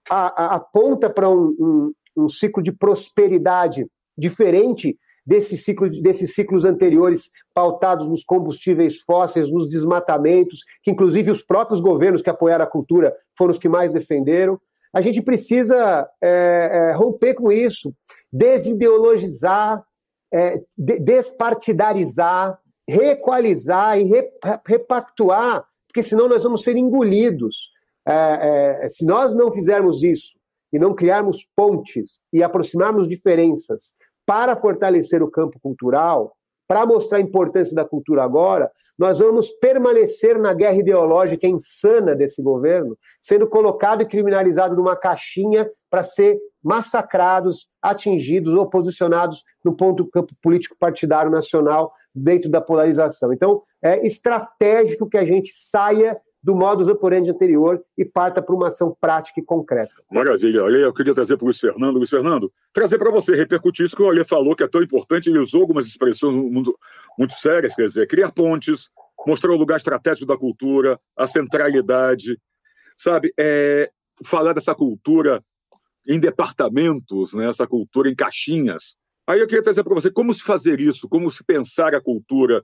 a, a, aponta para um, um, um, ciclo de prosperidade diferente desse ciclo, desses ciclos anteriores pautados nos combustíveis fósseis, nos desmatamentos, que inclusive os próprios governos que apoiaram a cultura foram os que mais defenderam. A gente precisa é, é, romper com isso, desideologizar, é, despartidarizar, reequalizar e repactuar porque senão nós vamos ser engolidos. É, é, se nós não fizermos isso e não criarmos pontes e aproximarmos diferenças para fortalecer o campo cultural, para mostrar a importância da cultura agora, nós vamos permanecer na guerra ideológica insana desse governo, sendo colocado e criminalizado numa caixinha para ser massacrados, atingidos ou posicionados no ponto campo político partidário nacional dentro da polarização. Então, é estratégico que a gente saia do modus operandi anterior e parta para uma ação prática e concreta. Maravilha. Eu queria trazer para o Luiz Fernando. Luiz Fernando, trazer para você, repercutir isso que o Alê falou, que é tão importante, ele usou algumas expressões muito, muito sérias, quer dizer, criar pontes, mostrar o lugar estratégico da cultura, a centralidade, sabe? É, falar dessa cultura em departamentos, né? essa cultura em caixinhas, Aí eu queria trazer para você como se fazer isso, como se pensar a cultura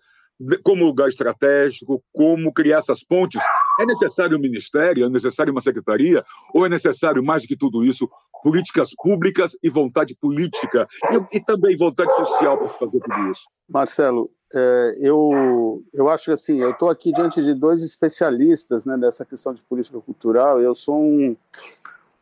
como lugar estratégico, como criar essas pontes. É necessário um ministério, é necessário uma secretaria, ou é necessário, mais do que tudo isso, políticas públicas e vontade política, e, e também vontade social para fazer tudo isso? Marcelo, é, eu, eu acho que assim, eu estou aqui diante de dois especialistas né, nessa questão de política cultural, eu sou um,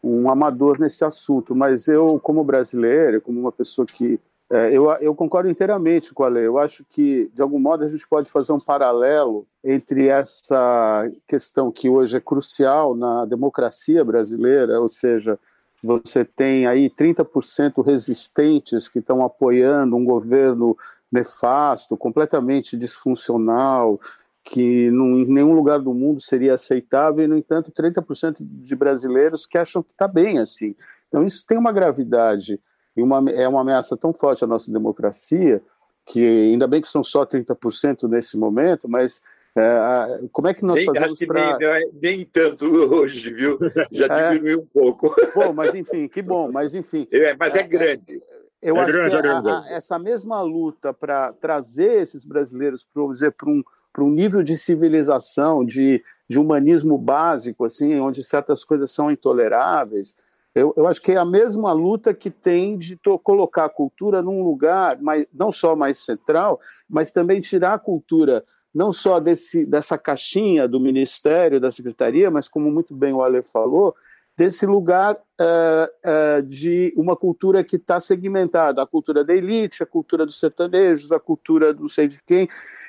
um amador nesse assunto, mas eu, como brasileiro, como uma pessoa que. É, eu, eu concordo inteiramente com a lei. Eu acho que, de algum modo, a gente pode fazer um paralelo entre essa questão que hoje é crucial na democracia brasileira, ou seja, você tem aí 30% resistentes que estão apoiando um governo nefasto, completamente disfuncional, que num, em nenhum lugar do mundo seria aceitável, e, no entanto, 30% de brasileiros que acham que está bem assim. Então, isso tem uma gravidade e uma, é uma ameaça tão forte à nossa democracia, que ainda bem que são só 30% nesse momento, mas é, como é que nós nem, fazemos para... Nem, nem, tanto hoje, viu? Já é. diminuiu um pouco. Bom, mas enfim, que bom, mas enfim... É, mas é, é grande. Eu acho grande, que a, a, essa mesma luta para trazer esses brasileiros para um para um nível de civilização, de, de humanismo básico, assim, onde certas coisas são intoleráveis. Eu, eu acho que é a mesma luta que tem de colocar a cultura num lugar mais, não só mais central, mas também tirar a cultura não só desse, dessa caixinha do ministério, da secretaria, mas como muito bem o Ale falou, desse lugar uh, uh, de uma cultura que está segmentada, a cultura da elite, a cultura dos sertanejos, a cultura do sei de quem,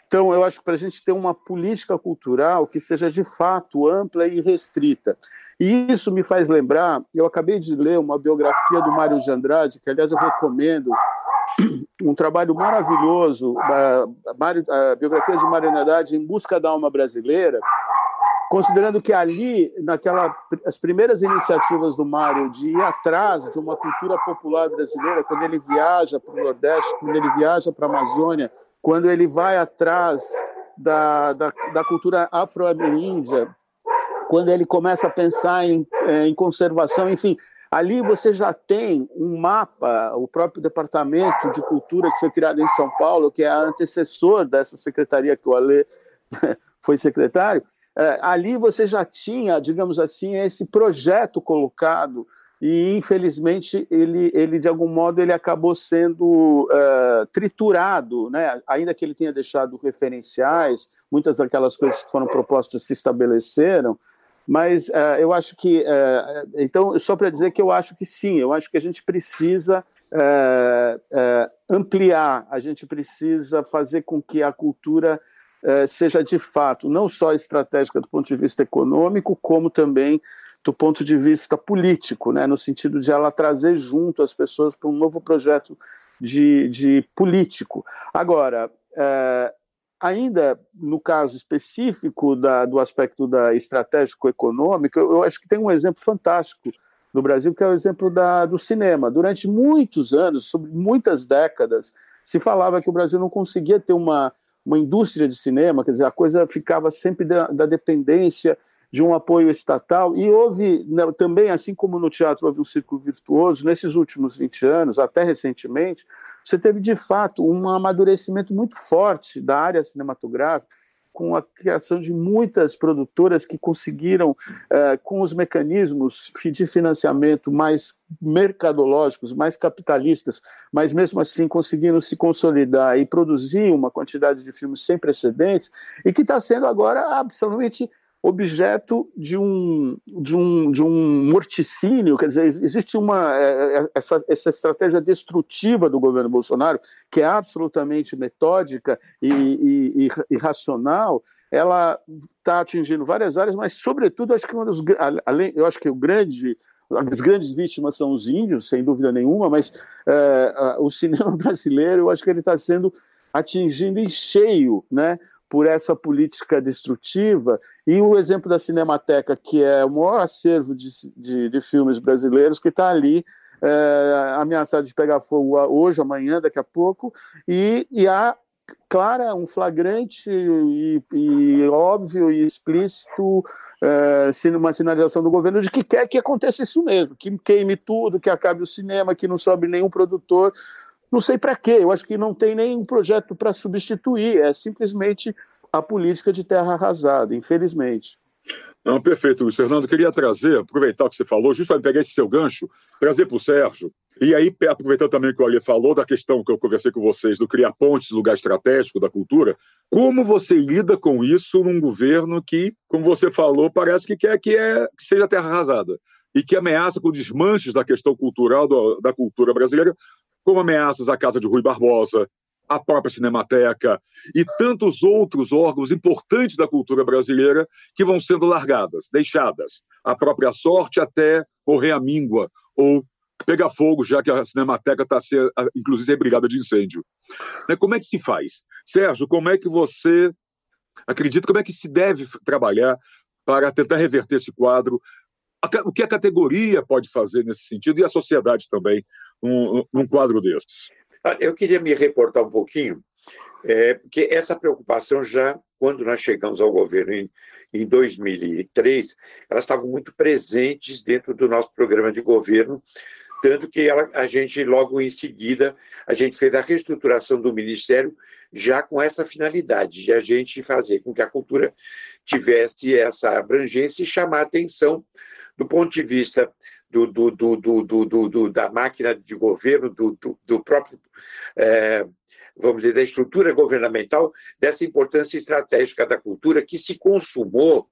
então, eu acho que para a gente ter uma política cultural que seja de fato ampla e restrita. E isso me faz lembrar, eu acabei de ler uma biografia do Mário de Andrade, que aliás eu recomendo, [clears throat] um trabalho maravilhoso, a, biografia de Mário de Andrade em busca da alma brasileira, considerando que ali, naquela as primeiras iniciativas do Mário de ir atrás de uma cultura popular brasileira, quando ele viaja para o Nordeste, quando ele viaja para a Amazônia, quando ele vai atrás da, da, da cultura afro-ameríndia, quando ele começa a pensar em, é, em conservação, enfim, ali você já tem um mapa, o próprio Departamento de Cultura que foi criado em São Paulo, que é antecessor dessa secretaria que o Ale [laughs] foi secretário, é, ali você já tinha, digamos assim, esse projeto colocado e infelizmente ele, ele de algum modo ele acabou sendo uh, triturado, né? Ainda que ele tenha deixado referenciais, muitas daquelas coisas que foram propostas se estabeleceram, mas uh, eu acho que uh, então só para dizer que eu acho que sim, eu acho que a gente precisa ampliar, a gente precisa fazer com que a cultura seja de fato não só estratégica do ponto de vista econômico, como também do ponto de vista político, né, no sentido de ela trazer junto as pessoas para um novo projeto de, de político. Agora, ainda no caso específico da, do aspecto da estratégico econômico, eu, eu, acho que tem um exemplo fantástico no Brasil, que é o exemplo da, do cinema. Durante muitos anos, sobre muitas décadas, se falava que o Brasil não conseguia ter uma, uma indústria de cinema, quer dizer, a coisa ficava sempre da, da dependência de um apoio estatal, e houve né, também, assim como no teatro houve um círculo virtuoso, nesses últimos 20 anos, até recentemente, você teve de fato um amadurecimento muito forte da área cinematográfica, com a criação de muitas produtoras que conseguiram, eh, com os mecanismos de financiamento mais mercadológicos, mais capitalistas, mas mesmo assim conseguiram se consolidar e produzir uma quantidade de filmes sem precedentes, e que está sendo agora absolutamente objeto de um, de um, de um morticínio, quer dizer, existe uma é, é, essa, essa estratégia destrutiva do governo Bolsonaro, que é absolutamente metódica e, e, e racional, ela está atingindo várias áreas, mas sobretudo acho que uma dos além, eu acho que o grande as grandes vítimas são os índios, sem dúvida nenhuma, mas é, o cinema [laughs] brasileiro, eu acho que ele está sendo atingindo em cheio, né, por essa política destrutiva. E o exemplo da Cinemateca, que é o maior acervo de, de, de filmes brasileiros, que está ali é, ameaçado de pegar fogo hoje, amanhã, daqui a pouco, e, e há, clara, um flagrante e, e óbvio e explícito é, uma sinalização do governo de que quer que aconteça isso mesmo, que queime tudo, que acabe o cinema, que não sobe nenhum produtor. Não sei para quê, eu acho que não tem nenhum projeto para substituir, é simplesmente a política de terra arrasada, infelizmente. Não, perfeito, Luiz Fernando. Queria trazer, aproveitar o que você falou, justo para pegar esse seu gancho, trazer para o Sérgio. E aí, aproveitando também o que o Ali falou, da questão que eu conversei com vocês, do criar pontes, lugar estratégico da cultura, como você lida com isso num governo que, como você falou, parece que quer que, é, que seja terra arrasada e que ameaça com desmanches da questão cultural do, da cultura brasileira, como ameaças à Casa de Rui Barbosa, a própria Cinemateca e tantos outros órgãos importantes da cultura brasileira que vão sendo largadas, deixadas, à própria sorte até morrer a míngua ou pegar fogo, já que a Cinemateca está inclusive, brigada de incêndio. Né, como é que se faz? Sérgio, como é que você acredita, como é que se deve trabalhar para tentar reverter esse quadro? O que a categoria pode fazer nesse sentido e a sociedade também num, num quadro desses? Ah, eu queria me reportar um pouquinho, é, porque essa preocupação já, quando nós chegamos ao governo em, em 2003, elas estavam muito presentes dentro do nosso programa de governo, tanto que ela, a gente, logo em seguida, a gente fez a reestruturação do Ministério já com essa finalidade, de a gente fazer com que a cultura tivesse essa abrangência e chamar atenção do ponto de vista do, do, do, da máquina de governo, do, próprio, é, vamos dizer, da estrutura governamental, dessa importância estratégica da cultura que se consumou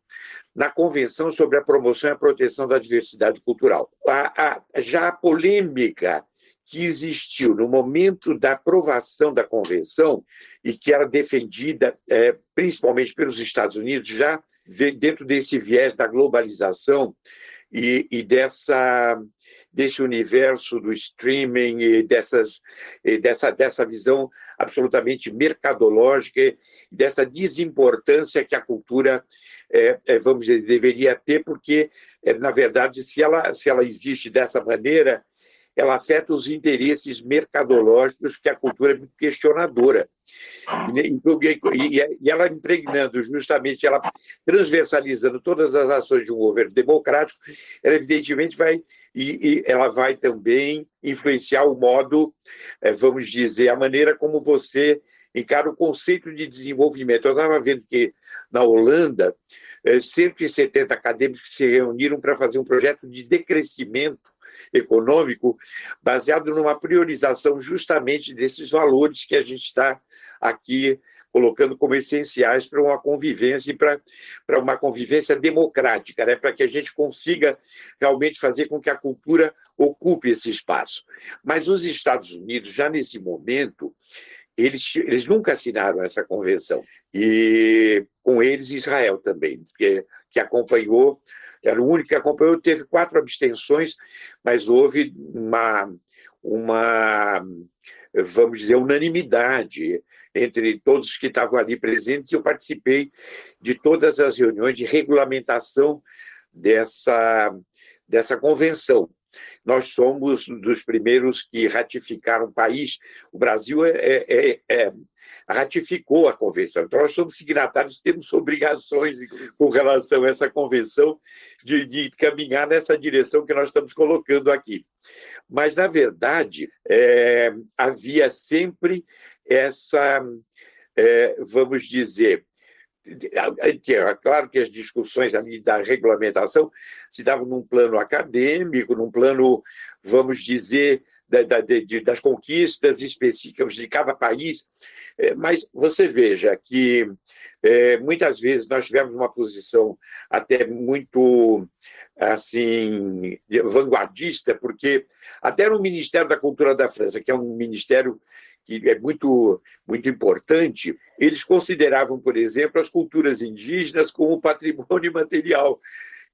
na Convenção sobre a Promoção e a Proteção da Diversidade Cultural. A, a, já a polêmica que existiu no momento da aprovação da convenção e que era defendida é, principalmente pelos Estados Unidos, já dentro desse viés da globalização e, e dessa, desse universo do streaming e, dessas, e dessa, dessa visão absolutamente mercadológica, dessa desimportância que a cultura, é, é, vamos dizer, deveria ter, porque, é, na verdade, se ela, se ela existe dessa maneira, ela afeta os interesses mercadológicos, porque a cultura é muito questionadora. E, ela impregnando justamente, ela transversalizando todas as ações de um governo democrático, ela evidentemente vai, e, ela vai também influenciar o modo, eh, vamos dizer, a maneira como você encara o conceito de desenvolvimento. Eu estava vendo que na Holanda, 170 eh, acadêmicos se reuniram para fazer um projeto de decrescimento econômico baseado numa priorização justamente desses valores que a gente está aqui colocando como essenciais para uma convivência e para, para uma convivência democrática, né? para que a gente consiga realmente fazer com que a cultura ocupe esse espaço. Mas os Estados Unidos, já nesse momento, eles, eles nunca assinaram essa convenção. E com eles Israel também, que, que acompanhou era o único que acompanhou, teve quatro abstenções, mas houve uma, uma vamos dizer, unanimidade entre todos que estavam ali presentes. Eu participei de todas as reuniões de regulamentação dessa, dessa convenção. Nós somos dos primeiros que ratificaram o país. O Brasil é, é, é, é ratificou a convenção. Então, nós somos signatários, temos obrigações com relação a essa convenção de, de caminhar nessa direção que nós estamos colocando aqui. Mas, na verdade, é, havia sempre essa, é, vamos dizer, é claro que as discussões da regulamentação se davam num plano acadêmico, num plano, vamos dizer, da, da, de, das conquistas específicas de cada país, é, mas você veja que é, muitas vezes nós tivemos uma posição até muito assim vanguardista, porque até no Ministério da Cultura da França, que é um ministério que é muito, muito importante, eles consideravam, por exemplo, as culturas indígenas como patrimônio material.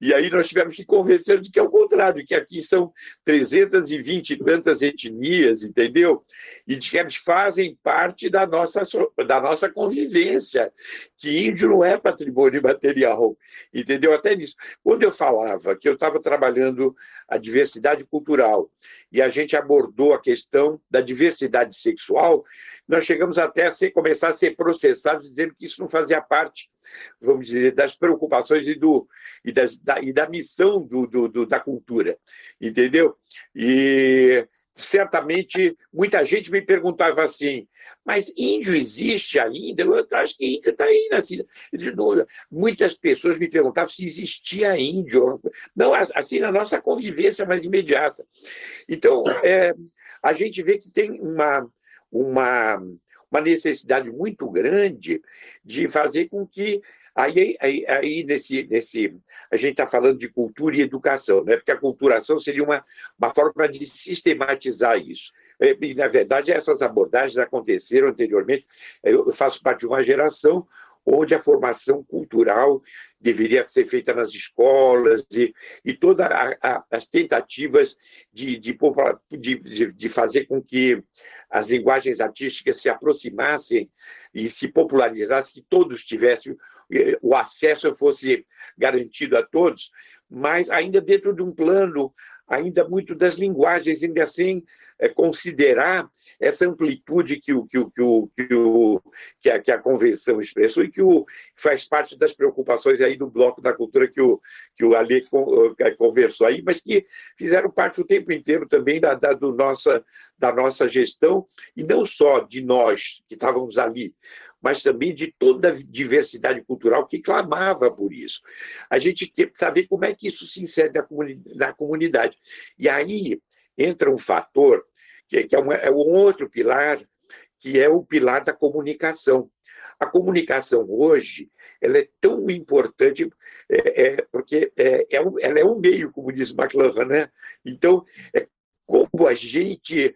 E aí nós tivemos que convencer de que é o contrário, que aqui são 320 e tantas etnias, entendeu? E de que eles fazem parte da nossa, da nossa convivência, que índio não é patrimônio material, entendeu? Até nisso. Quando eu falava que eu estava trabalhando a diversidade cultural e a gente abordou a questão da diversidade sexual, nós chegamos até a ser, começar a ser processados dizendo que isso não fazia parte vamos dizer, das preocupações e, do, e, da, e da missão do, do, do, da cultura, entendeu? E certamente muita gente me perguntava assim, mas índio existe ainda? Eu acho que índio está aí. Assim, muitas pessoas me perguntavam se existia índio. Não, assim, na nossa convivência mais imediata. Então, é, a gente vê que tem uma, uma uma necessidade muito grande de fazer com que Aí, aí, aí nesse, nesse, a gente está falando de cultura e educação, né? porque a culturação seria uma, uma forma de sistematizar isso. É, e, na verdade, essas abordagens aconteceram anteriormente. Eu faço parte de uma geração onde a formação cultural deveria ser feita nas escolas e, e todas as tentativas de, de, de, de, fazer com que as linguagens artísticas se aproximassem e se popularizassem, que todos tivessem o acesso fosse garantido a todos, mas ainda dentro de um plano ainda muito das linguagens, ainda assim é, considerar essa amplitude que, o, que, o, que, o, que, o, que, a, que a convenção expressou e que o, faz parte das preocupações aí do bloco da cultura que o, que o Ale eh, conversou aí, mas que fizeram parte o tempo inteiro também da, da, do nossa, da nossa gestão, e não só de nós que estávamos ali, mas também de toda a diversidade cultural que clamava por isso. A gente tem que saber como é que isso se insere na, na comunidade. E aí entra um fator que, que é, é um outro pilar, que é o pilar da comunicação. A comunicação hoje ela é tão importante é, é, porque é, é ela é um meio, como diz McLuhan, né? Então, é como a gente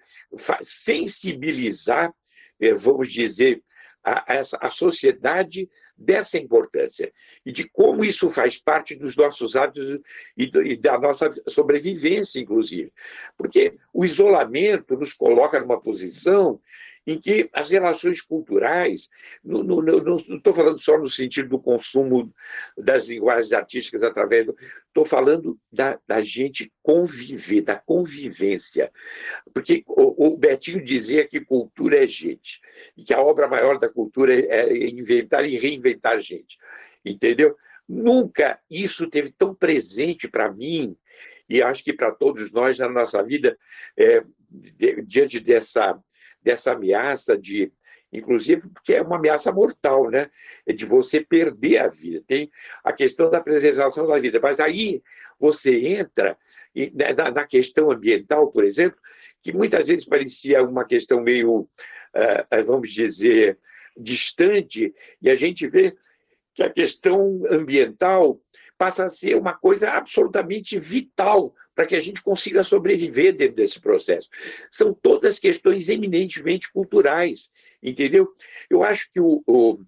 sensibilizar, é, vamos dizer, a, a, a sociedade dessa importância e de como isso faz parte dos nossos hábitos e, do, e, da nossa sobrevivência, inclusive. Porque o isolamento nos coloca numa posição em que as relações culturais, não estou falando só no sentido do consumo das linguagens artísticas através do. Estou falando da, da, gente conviver, da convivência. Porque o, o, Betinho dizia que cultura é gente, e que a obra maior da cultura é, é inventar e reinventar gente. Entendeu? Nunca isso teve tão presente para mim, e acho que para todos nós na nossa vida, é, diante dessa dessa ameaça de, inclusive porque é uma ameaça mortal, né? É de você perder a vida. Tem a questão da preservação da vida, mas aí você entra né, na questão ambiental, por exemplo, que muitas vezes parecia uma questão meio, eh, eh, vamos dizer, distante, e a gente vê que a questão ambiental passa a ser uma coisa absolutamente vital para que a gente consiga sobreviver dentro desse processo. São todas questões eminentemente culturais, entendeu? Eu acho que o, o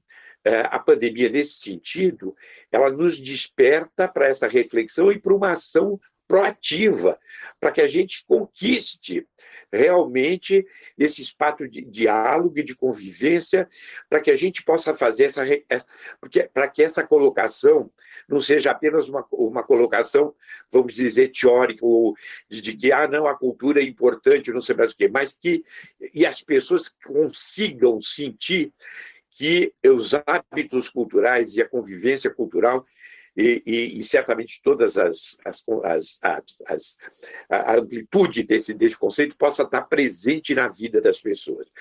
é, a pandemia, nesse sentido, ela nos desperta para essa reflexão e para uma ação proativa, para que a gente conquiste realmente esse espaço de diálogo e de convivência, para que a gente possa fazer essa. Porque, para que essa colocação não seja apenas uma, uma colocação, vamos dizer, teórica, ou de, de que, ah, não, a cultura é importante, não sei mais o quê, mas que e as pessoas consigam sentir que os hábitos culturais e a convivência cultural e, e, e, certamente todas as, as, as, as, a amplitude desse, desse conceito possa estar presente na vida das pessoas.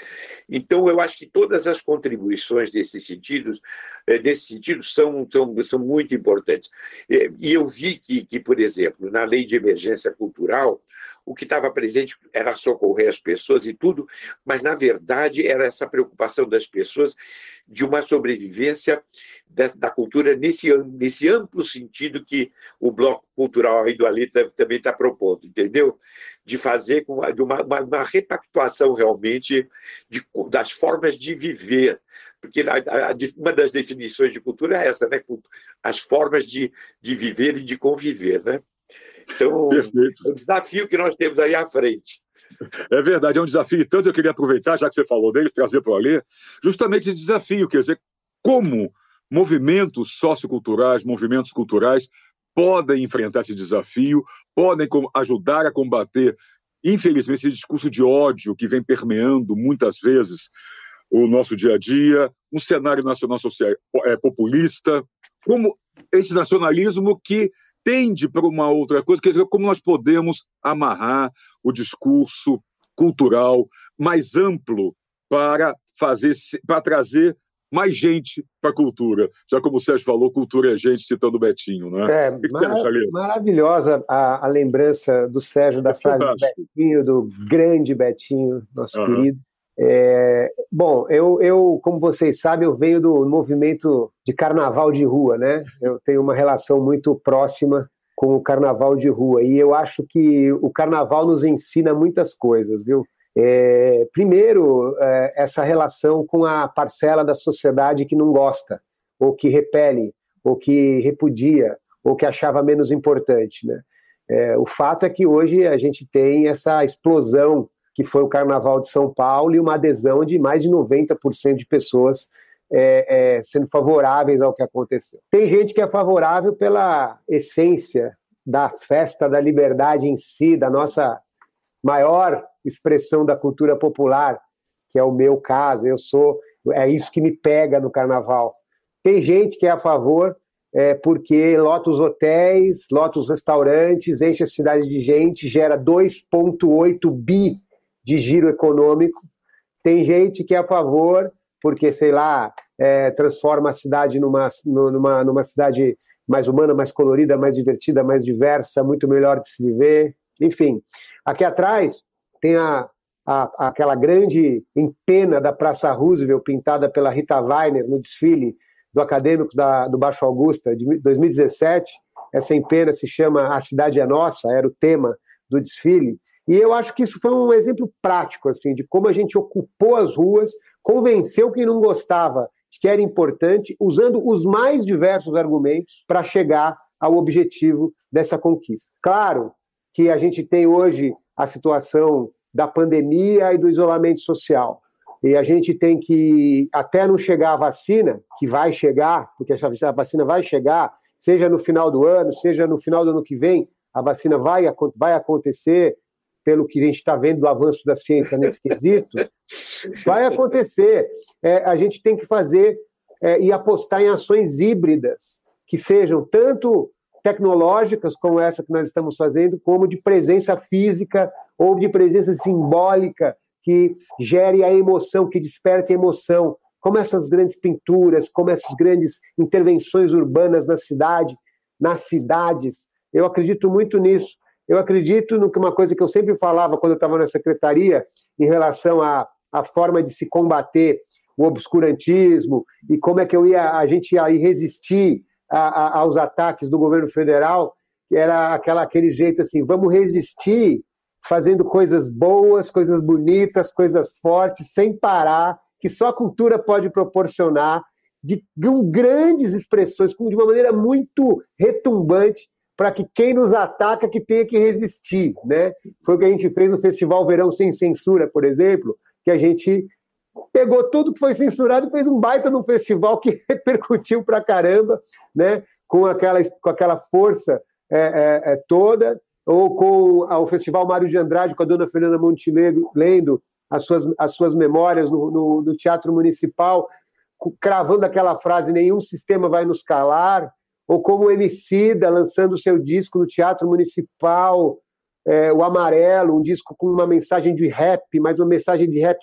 Então, eu acho que todas as contribuições desse sentido, eh, nesse sentido são, são, são muito importantes. E eu vi que, que, por exemplo, na lei de emergência cultural, o que estava presente era socorrer as pessoas e tudo, mas na verdade era essa preocupação das pessoas de uma sobrevivência da, da cultura nesse, nesse amplo sentido que o bloco cultural aí do Alita também está propondo, entendeu? De fazer uma, uma, uma repactuação realmente de, das formas de viver porque uma das definições de cultura é essa, né? As formas de, de viver e de conviver, né? Então, Perfeito. é um desafio que nós temos aí à frente. É verdade, é um desafio. Tanto eu queria aproveitar, já que você falou dele, trazer para o Alê, justamente esse desafio, quer dizer, como movimentos socioculturais, movimentos culturais podem enfrentar esse desafio, podem ajudar a combater, infelizmente, esse discurso de ódio que vem permeando muitas vezes o nosso dia a dia, um cenário nacional social, é, populista, como esse nacionalismo que tende para uma outra coisa, quer dizer, como nós podemos amarrar o discurso cultural mais amplo para fazer para trazer mais gente para a cultura. Já como o Sérgio falou, cultura é gente, citando o Betinho, né? É, [laughs] maravilhosa a, a, lembrança do Sérgio da é frase do Betinho, do grande Betinho, nosso uhum. querido. É, bom, eu, eu, como vocês sabem, eu venho do movimento de carnaval de rua, né? Eu tenho uma relação muito próxima com o carnaval de rua e eu acho que o carnaval nos ensina muitas coisas, viu? É, primeiro, é, essa relação com a parcela da sociedade que não gosta, ou que repele, ou que repudia, ou que achava menos importante, né? É, o fato é que hoje a gente tem essa explosão que foi o Carnaval de São Paulo, e uma adesão de mais de 90% de pessoas é, é, sendo favoráveis ao que aconteceu. Tem gente que é favorável pela essência da festa da liberdade em si, da nossa maior expressão da cultura popular, que é o meu caso. Eu sou, é isso que me pega no Carnaval. Tem gente que é a favor é, porque lota os hotéis, lota os restaurantes, enche a cidade de gente, gera 2,8 bi de giro econômico. Tem gente que é a favor, porque, sei lá, é, transforma a cidade numa, numa, numa cidade mais humana, mais colorida, mais divertida, mais diversa, muito melhor de se viver. Enfim, aqui atrás tem a, a, aquela grande empena da Praça Roosevelt, pintada pela Rita Weiner no desfile do Acadêmicos da, do Baixo Augusta, de 2017. Essa empena se chama A Cidade é Nossa, era o tema do desfile. E eu acho que isso foi um exemplo prático assim de como a gente ocupou as ruas, convenceu quem não gostava de que era importante, usando os mais diversos argumentos para chegar ao objetivo dessa conquista. Claro que a gente tem hoje a situação da pandemia e do isolamento social. E a gente tem que, até não chegar a vacina, que vai chegar, porque a vacina vai chegar, seja no final do ano, seja no final do ano que vem, a vacina vai, vai acontecer, pelo que a gente está vendo do avanço da ciência nesse quesito, vai acontecer. É, a gente tem que fazer é, e apostar em ações híbridas, que sejam tanto tecnológicas, como essa que nós estamos fazendo, como de presença física ou de presença simbólica, que gere a emoção, que desperte a emoção, como essas grandes pinturas, como essas grandes intervenções urbanas na cidade, nas cidades. Eu acredito muito nisso. Eu acredito no que uma coisa que eu sempre falava quando eu estava na secretaria em relação à, à forma de se combater o obscurantismo e como é que eu ia a gente ia resistir a, a, aos ataques do governo federal, era aquela aquele jeito assim, vamos resistir fazendo coisas boas, coisas bonitas, coisas fortes, sem parar, que só a cultura pode proporcionar, de, de um, grandes expressões, de uma maneira muito retumbante, para que quem nos ataca que tenha que resistir, né? Foi o que a gente fez no Festival Verão Sem Censura, por exemplo, que a gente pegou tudo que foi censurado e fez um baita no festival que [laughs] repercutiu para caramba, né? Com aquela, com aquela força é, é, é, toda, ou com o Festival Mário de Andrade, com a dona Fernanda Montenegro lendo as suas, as suas memórias no, no, no Teatro Municipal, cravando aquela frase: nenhum sistema vai nos calar, ou como o Emicida lançando seu disco no Teatro Municipal, é, o Amarelo, um disco com uma mensagem de rap, mas uma mensagem de rap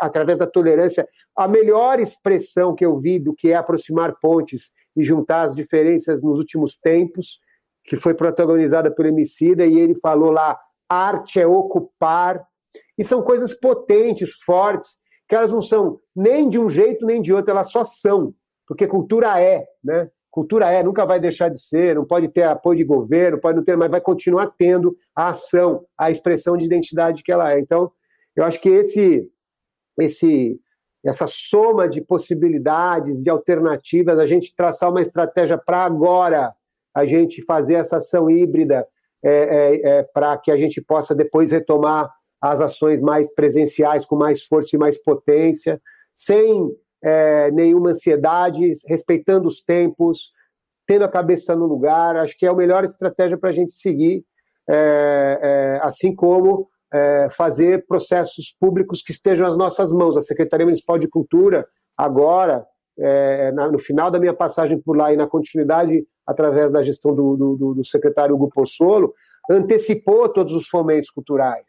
através da tolerância. A melhor expressão que eu vi do que é aproximar pontes e juntar as diferenças nos últimos tempos, que foi protagonizada pelo Emicida, e ele falou lá, arte é ocupar, e são coisas potentes, fortes, que elas não são nem de um jeito nem de outro, elas só são, porque cultura é, né? Cultura é, nunca vai deixar de ser, não pode ter apoio de governo, pode não ter, mas vai continuar tendo a ação, a expressão de identidade que ela é. Então, eu acho que esse, esse, essa soma de possibilidades, de alternativas, a gente traçar uma estratégia para agora, a gente fazer essa ação híbrida é, é, é, para que a gente possa depois retomar as ações mais presenciais com mais força e mais potência, sem é, nenhuma ansiedade, respeitando os tempos, tendo a cabeça no lugar. Acho que é a melhor estratégia para a gente seguir, é, é, assim como é, fazer processos públicos que estejam nas nossas mãos. A Secretaria Municipal de Cultura, agora, é, na, no final da minha passagem por lá e na continuidade através da gestão do, do, do secretário Hugo Pozzolo, antecipou todos os fomentos culturais,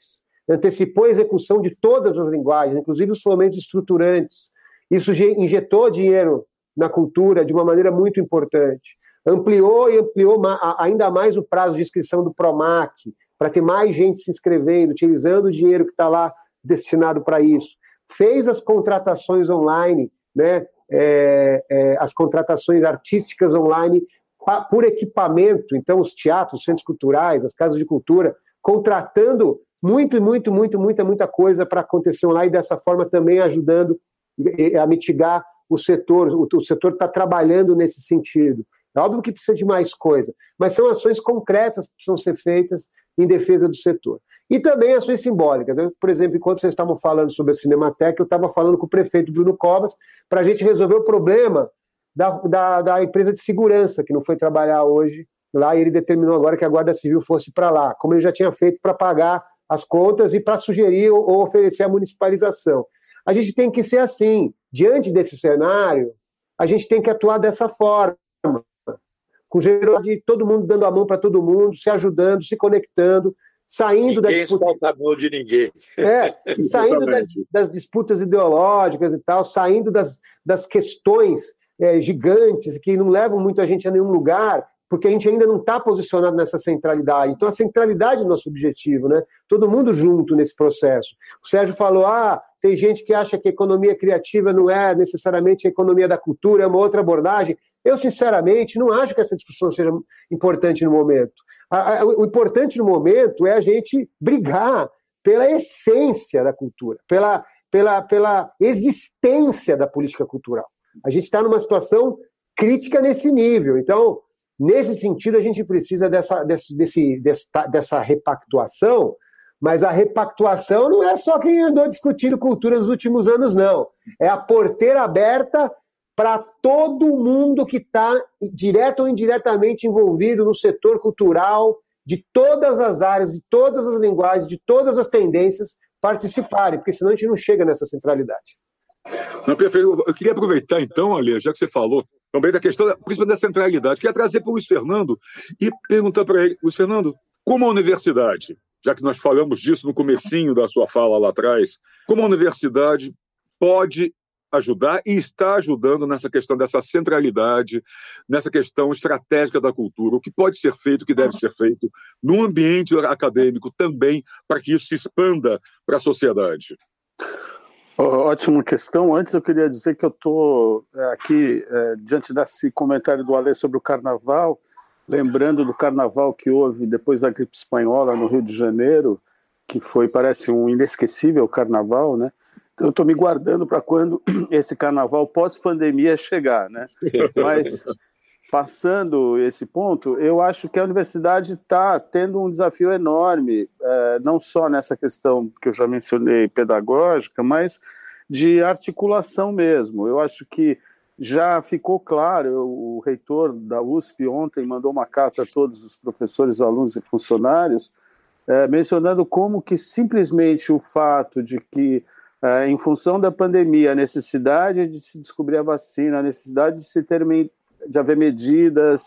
antecipou a execução de todas as linguagens, inclusive os fomentos estruturantes, isso injetou dinheiro na cultura de uma maneira muito importante. Ampliou e ampliou ainda mais o prazo de inscrição do PROMAC, para ter mais gente se inscrevendo, utilizando o dinheiro que está lá destinado para isso. Fez as contratações online, né? É, é, as contratações artísticas online por equipamento, então os teatros, os centros culturais, as casas de cultura, contratando muito, muito, muito, muita, muita coisa para acontecer online e dessa forma também ajudando a mitigar o setor, o, o setor está trabalhando nesse sentido. É óbvio que precisa de mais coisa, mas são ações concretas que precisam ser feitas em defesa do setor. E também ações simbólicas. Eu, por exemplo, enquanto vocês estavam falando sobre a Cinemateca, eu estava falando com o prefeito Bruno Covas para a gente resolver o problema da, da, da, empresa de segurança, que não foi trabalhar hoje lá, e ele determinou agora que a Guarda Civil fosse para lá, como ele já tinha feito para pagar as contas e para sugerir ou, ou oferecer a municipalização. A gente tem que ser assim. Diante desse cenário, a gente tem que atuar dessa forma. Com de todo mundo dando a mão para todo mundo, se ajudando, se conectando, saindo ninguém da disputa. solta a mão de ninguém. É, [laughs] saindo das, das, disputas ideológicas e tal, saindo das, das questões é, gigantes que não levam muito a gente a nenhum lugar porque a gente ainda não está posicionado nessa centralidade. Então, a centralidade é o nosso objetivo, né? Todo mundo junto nesse processo. O Sérgio falou: ah, tem gente que acha que a economia criativa não é necessariamente a economia da cultura, é uma outra abordagem. Eu, sinceramente, não acho que essa discussão seja importante no momento. O importante no momento é a gente brigar pela essência da cultura, pela, pela, pela existência da política cultural. A gente está numa situação crítica nesse nível. Então, nesse sentido, a gente precisa dessa, desse, desse, dessa, dessa repactuação, mas a repactuação não é só quem andou discutindo cultura nos últimos anos, não. É a porteira aberta para todo mundo que está direto ou indiretamente envolvido no setor cultural, de todas as áreas, de todas as linguagens, de todas as tendências participarem, porque senão a gente não chega nessa centralidade. Não. Eu queria aproveitar então, Ali, já que você falou também da questão, principalmente da centralidade, queria trazer para o Luiz Fernando e perguntar para ele, Luiz Fernando, como a universidade, já que nós falamos disso no comecinho da sua fala lá atrás, como a universidade pode ajudar e está ajudando nessa questão dessa centralidade, nessa questão estratégica da cultura, o que pode ser feito, o que deve ser feito no ambiente acadêmico também, para que isso se expanda para a sociedade. Ótima questão. Antes eu queria dizer que eu estou é, aqui é, diante desse comentário do Ale sobre o carnaval, lembrando do carnaval que houve depois da gripe espanhola no Rio de Janeiro, que foi, parece, um inesquecível carnaval, né? eu estou me guardando para quando [clears throat] esse carnaval pós-pandemia chegar, né? Mas passando esse ponto, eu acho que a universidade está tendo um desafio enorme, é, não só nessa questão que eu já mencionei pedagógica, mas de articulação mesmo. Eu acho que já ficou claro, o reitor da USP ontem mandou uma carta a todos os professores, alunos e funcionários, é, mencionando como que simplesmente o fato de que é, em função da pandemia, a necessidade de se descobrir a vacina, a necessidade de se ter de haver medidas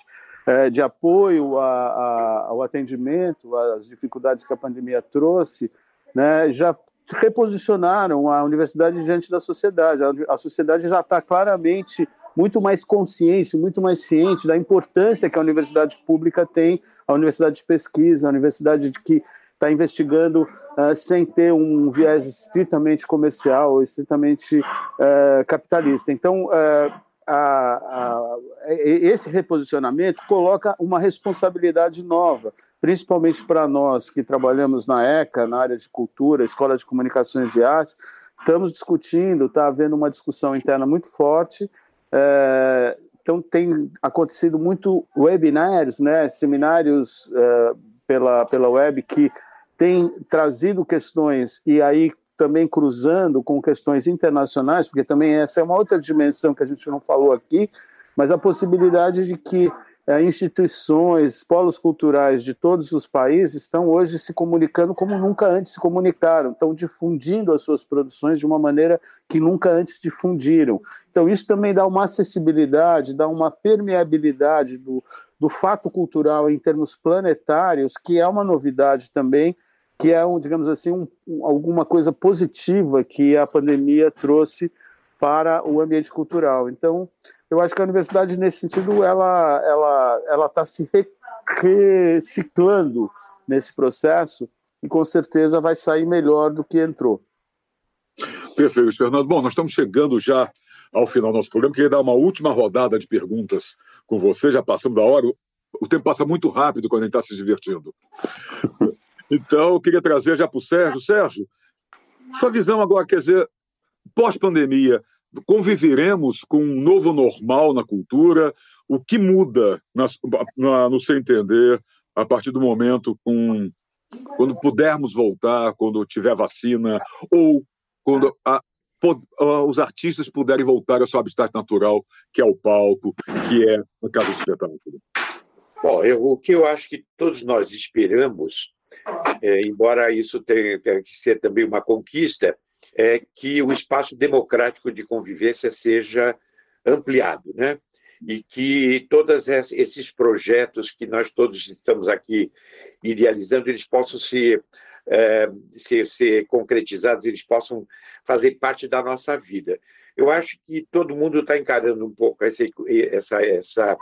é, de apoio a, a, ao atendimento, às dificuldades que a pandemia trouxe, né, já reposicionaram a universidade diante da sociedade. A, a sociedade já está claramente muito mais consciente, muito mais ciente da importância que a universidade pública tem, a universidade de pesquisa, a universidade que está investigando uh, sem ter um viés estritamente comercial, estritamente uh, capitalista. Então, uh, a, a, esse reposicionamento coloca uma responsabilidade nova, principalmente para nós que trabalhamos na ECA, na área de cultura, Escola de Comunicações e Artes, estamos discutindo, está havendo uma discussão interna muito forte. É, então, tem acontecido muito webinars, né, seminários é, pela, pela web que tem trazido questões e aí também cruzando com questões internacionais, porque também essa é uma outra dimensão que a gente não falou aqui, mas a possibilidade de que é, instituições, polos culturais de todos os países estão hoje se comunicando como nunca antes se comunicaram, estão difundindo as suas produções de uma maneira que nunca antes difundiram. Então, isso também dá uma acessibilidade, dá uma permeabilidade do, do fato cultural em termos planetários, que é uma novidade também que é, um, digamos assim, um, alguma coisa positiva que a pandemia trouxe para o ambiente cultural. Então, eu acho que a universidade, nesse sentido, ela ela ela está se reciclando nesse processo e com certeza vai sair melhor do que entrou. Perfeito, Fernando. Bom, nós estamos chegando já ao final do nosso programa. Queria dar uma última rodada de perguntas com você, já passamos da hora. O tempo passa muito rápido quando a gente está se divertindo. Então, eu queria trazer já para o Sérgio. Sérgio, sua visão agora, quer dizer, pós-pandemia, conviveremos com um novo normal na cultura? O que muda, na, na, no seu entender, a partir do momento com, quando pudermos voltar, quando tiver vacina, ou quando a, os artistas puderem voltar ao seu habitat natural, que é o palco, que é a casa de espetáculo? Bom, eu, o que eu acho que todos nós esperamos é, embora isso tenha, tenha, que ser também uma conquista, é que o espaço democrático de convivência seja ampliado, né? E que todos esses projetos que nós todos estamos aqui idealizando, eles possam ser, é, ser, ser concretizados, eles possam fazer parte da nossa vida. Eu acho que todo mundo está encarando um pouco esse, essa, essa,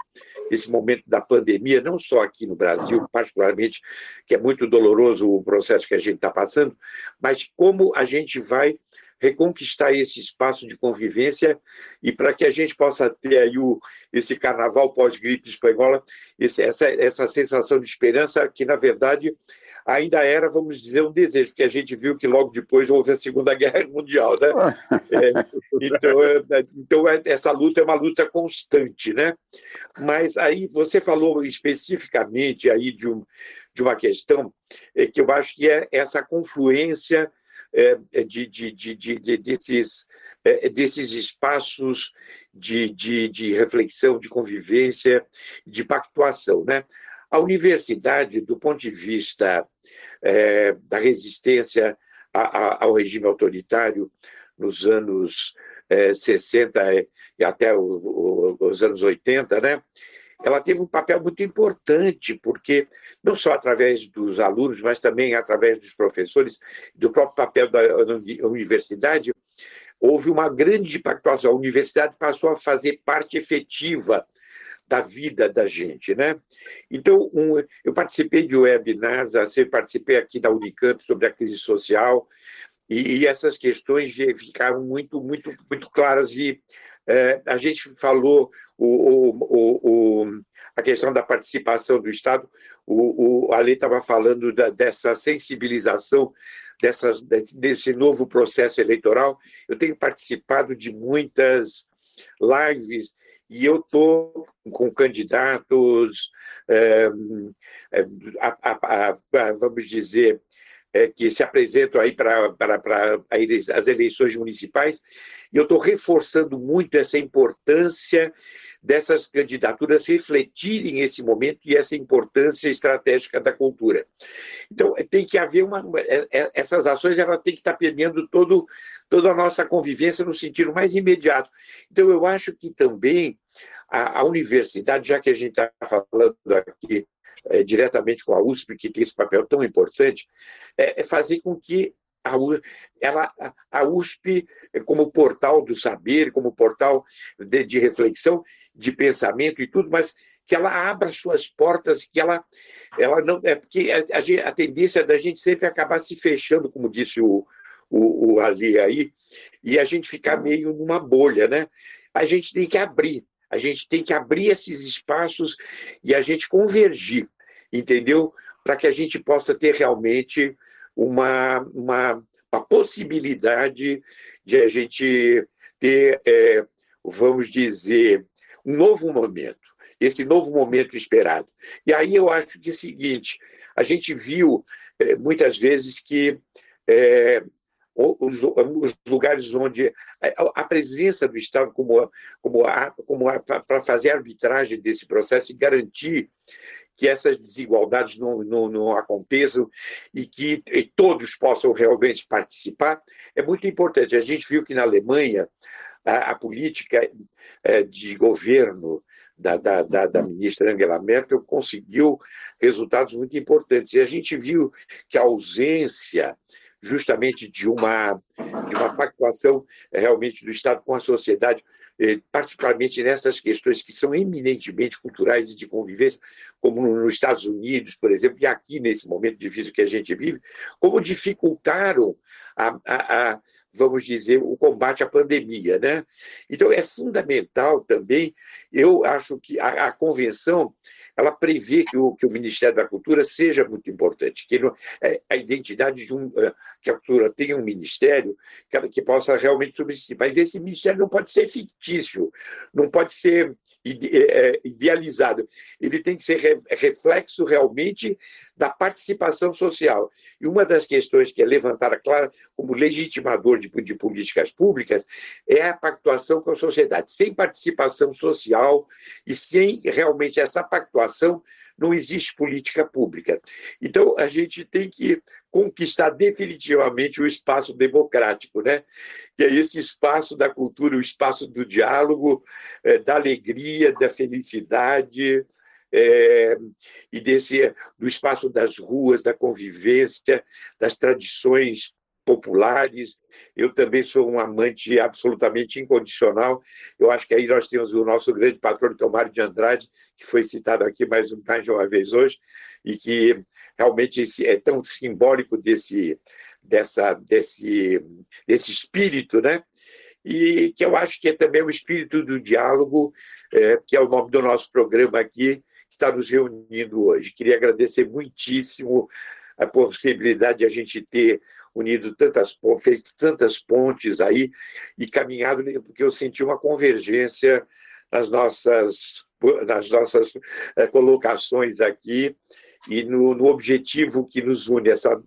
esse momento da pandemia, não só aqui no Brasil, particularmente, que é muito doloroso o processo que a gente está passando, mas como a gente vai reconquistar esse espaço de convivência e para que a gente possa ter aí o, esse carnaval pós-gripe espanhola, esse, essa, essa sensação de esperança que, na verdade, ainda era, vamos dizer, um desejo, porque a gente viu que logo depois houve a Segunda [laughs] Guerra Mundial, né? [laughs] É, então, é, então é, essa luta é uma luta constante, né? Mas aí você falou especificamente aí de, um, de uma questão é, que eu acho que é essa confluência é, de, de, de, de, desses, desses espaços de reflexão, de convivência, de pactuação. Né? A universidade, do ponto de vista é, da resistência a, a, ao regime autoritário nos anos é, 60 e até o, o, os anos 80, né? ela teve um papel muito importante, porque não só através dos alunos, mas também através dos professores, do próprio papel da universidade, houve uma grande pactuação. A universidade passou a fazer parte efetiva da vida da gente, né? Então, um, eu participei de webinars, assim, participei aqui da Unicamp sobre a crise social, e, e essas questões ficaram muito, muito, muito claras e é, a gente falou o, o, o, a questão da participação do Estado, o, o Ali estava falando da, dessa sensibilização desse novo processo eleitoral. Eu tenho participado de muitas lives e eu estou com candidatos, é, a, a, a, vamos dizer, é, que se apresentam aí para as eleições municipais, e eu estou reforçando muito essa importância dessas candidaturas refletirem esse momento e essa importância estratégica da cultura. Então, tem que haver uma. É, é, essas ações ela tem que estar permeando todo, toda a nossa convivência no sentido mais imediato. Então, eu acho que também a, a universidade, já que a gente está falando aqui é, diretamente com a USP, que tem esse papel tão importante, é, é fazer com que a, ela, a USP, como portal do saber, como portal de, de reflexão, de pensamento e tudo, mas que ela abra suas portas, que ela, ela não. É porque a, a, tendência da gente sempre acabar se fechando, como disse o, o, o Ali aí, e a gente ficar meio numa bolha, né? A gente tem que abrir, a gente tem que abrir esses espaços e a gente convergir, entendeu? Para que a gente possa ter realmente uma, uma, uma possibilidade de a gente ter, é, vamos dizer, um novo momento, esse novo momento esperado. E aí eu acho que é o seguinte: a gente viu é, muitas vezes que é, os, os, lugares onde a, presença do Estado como, como, como para fazer a arbitragem desse processo e garantir que essas desigualdades não, não, não aconteçam e que todos possam realmente participar, é muito importante. A gente viu que na Alemanha a, a política é, de governo da, da, da, da, ministra Angela Merkel conseguiu resultados muito importantes. E a gente viu que a ausência justamente de uma, de uma pactuação é, realmente do Estado com a sociedade, é, particularmente nessas questões que são eminentemente culturais e de convivência, como nos Estados Unidos, por exemplo, e aqui nesse momento difícil que a gente vive, como dificultaram a, a, a vamos dizer, o combate à pandemia. Né? Então, é fundamental também, eu acho que a, a convenção ela prevê que o, que o Ministério da Cultura seja muito importante, que é, a identidade de um. É, que a cultura tenha um ministério que, que possa realmente subsistir. Mas esse ministério não pode ser fictício, não pode ser idealizado. Ele tem que ser reflexo realmente da participação social. E uma das questões que é levantada, claro, como legitimador de, de políticas públicas é a pactuação com a sociedade. Sem participação social e sem realmente essa pactuação, não existe política pública. Então, a gente tem que conquistar definitivamente o espaço democrático, né? que é esse espaço da cultura, o espaço do diálogo, é, da alegria, da felicidade, é, e desse do espaço das ruas, da convivência, das tradições populares. Eu também sou um amante absolutamente incondicional. Eu acho que aí nós temos o nosso grande patrão, Tomário de Andrade, que foi citado aqui mais, mais uma vez hoje, e que realmente é tão simbólico desse, dessa, desse, desse espírito, né? E que eu acho que é também o espírito do diálogo, é, que é o nome do nosso programa aqui, que está nos reunindo hoje. Queria agradecer muitíssimo a possibilidade de a gente ter unido tantas, feito tantas pontes aí e caminhado, porque eu senti uma convergência nas nossas, nas nossas é, colocações aqui e no, no, objetivo que nos une essa,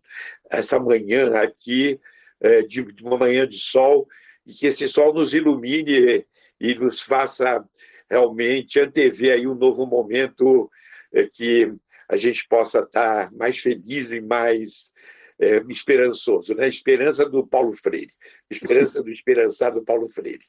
essa manhã aqui, é, de, de uma manhã de sol, e que esse sol nos ilumine e nos faça realmente antever aí um novo momento é, que a gente possa estar mais feliz e mais é, esperançoso, né? Esperança do Paulo Freire, esperança do esperançado Paulo Freire.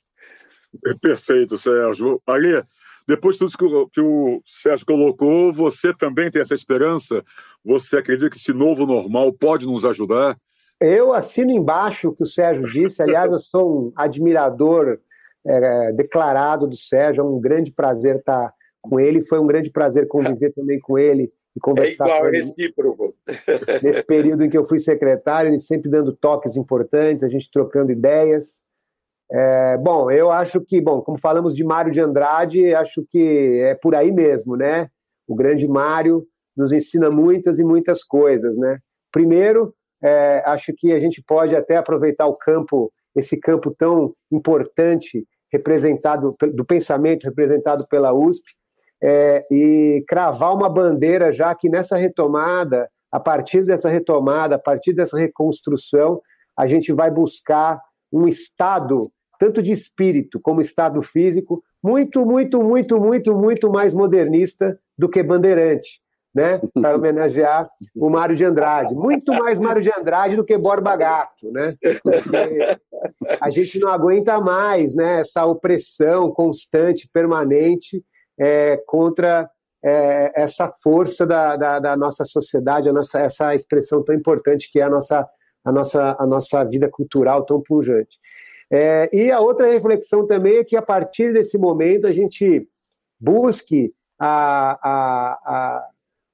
É perfeito, Sérgio. Ali, depois de tudo que o, que o Sérgio colocou, você também tem essa esperança? Você acredita que esse novo normal pode nos ajudar? Eu assino embaixo o que o Sérgio disse. Aliás, eu sou um admirador é, declarado do Sérgio. É um grande prazer estar com ele. Foi um grande prazer conviver também com ele e conversar é igual, com ele. recíproco. Nesse período em que eu fui secretário, ele sempre dando toques importantes, a gente trocando ideias. É, bom, eu acho que, bom, como falamos de Mário de Andrade, acho que é por aí mesmo, né? O grande Mário nos ensina muitas e muitas coisas, né? Primeiro, é, acho que a gente pode até aproveitar o campo, esse campo tão importante representado do pensamento representado pela USP, é, e cravar uma bandeira já que nessa retomada, a partir dessa retomada, a partir dessa reconstrução, a gente vai buscar um estado, tanto de espírito como estado físico, muito, muito, muito, muito, muito mais modernista do que bandeirante, né? [laughs] Para homenagear o Mário de Andrade. Muito mais Mário de Andrade do que Borba Gato, né? Porque a gente não aguenta mais né, essa opressão constante, permanente, é, contra é, essa força da, da, da, nossa sociedade, a nossa, essa expressão tão importante que é a nossa, a nossa, a nossa vida cultural tão pungente. É, e a outra reflexão também é que a partir desse momento a gente busque a, a, a,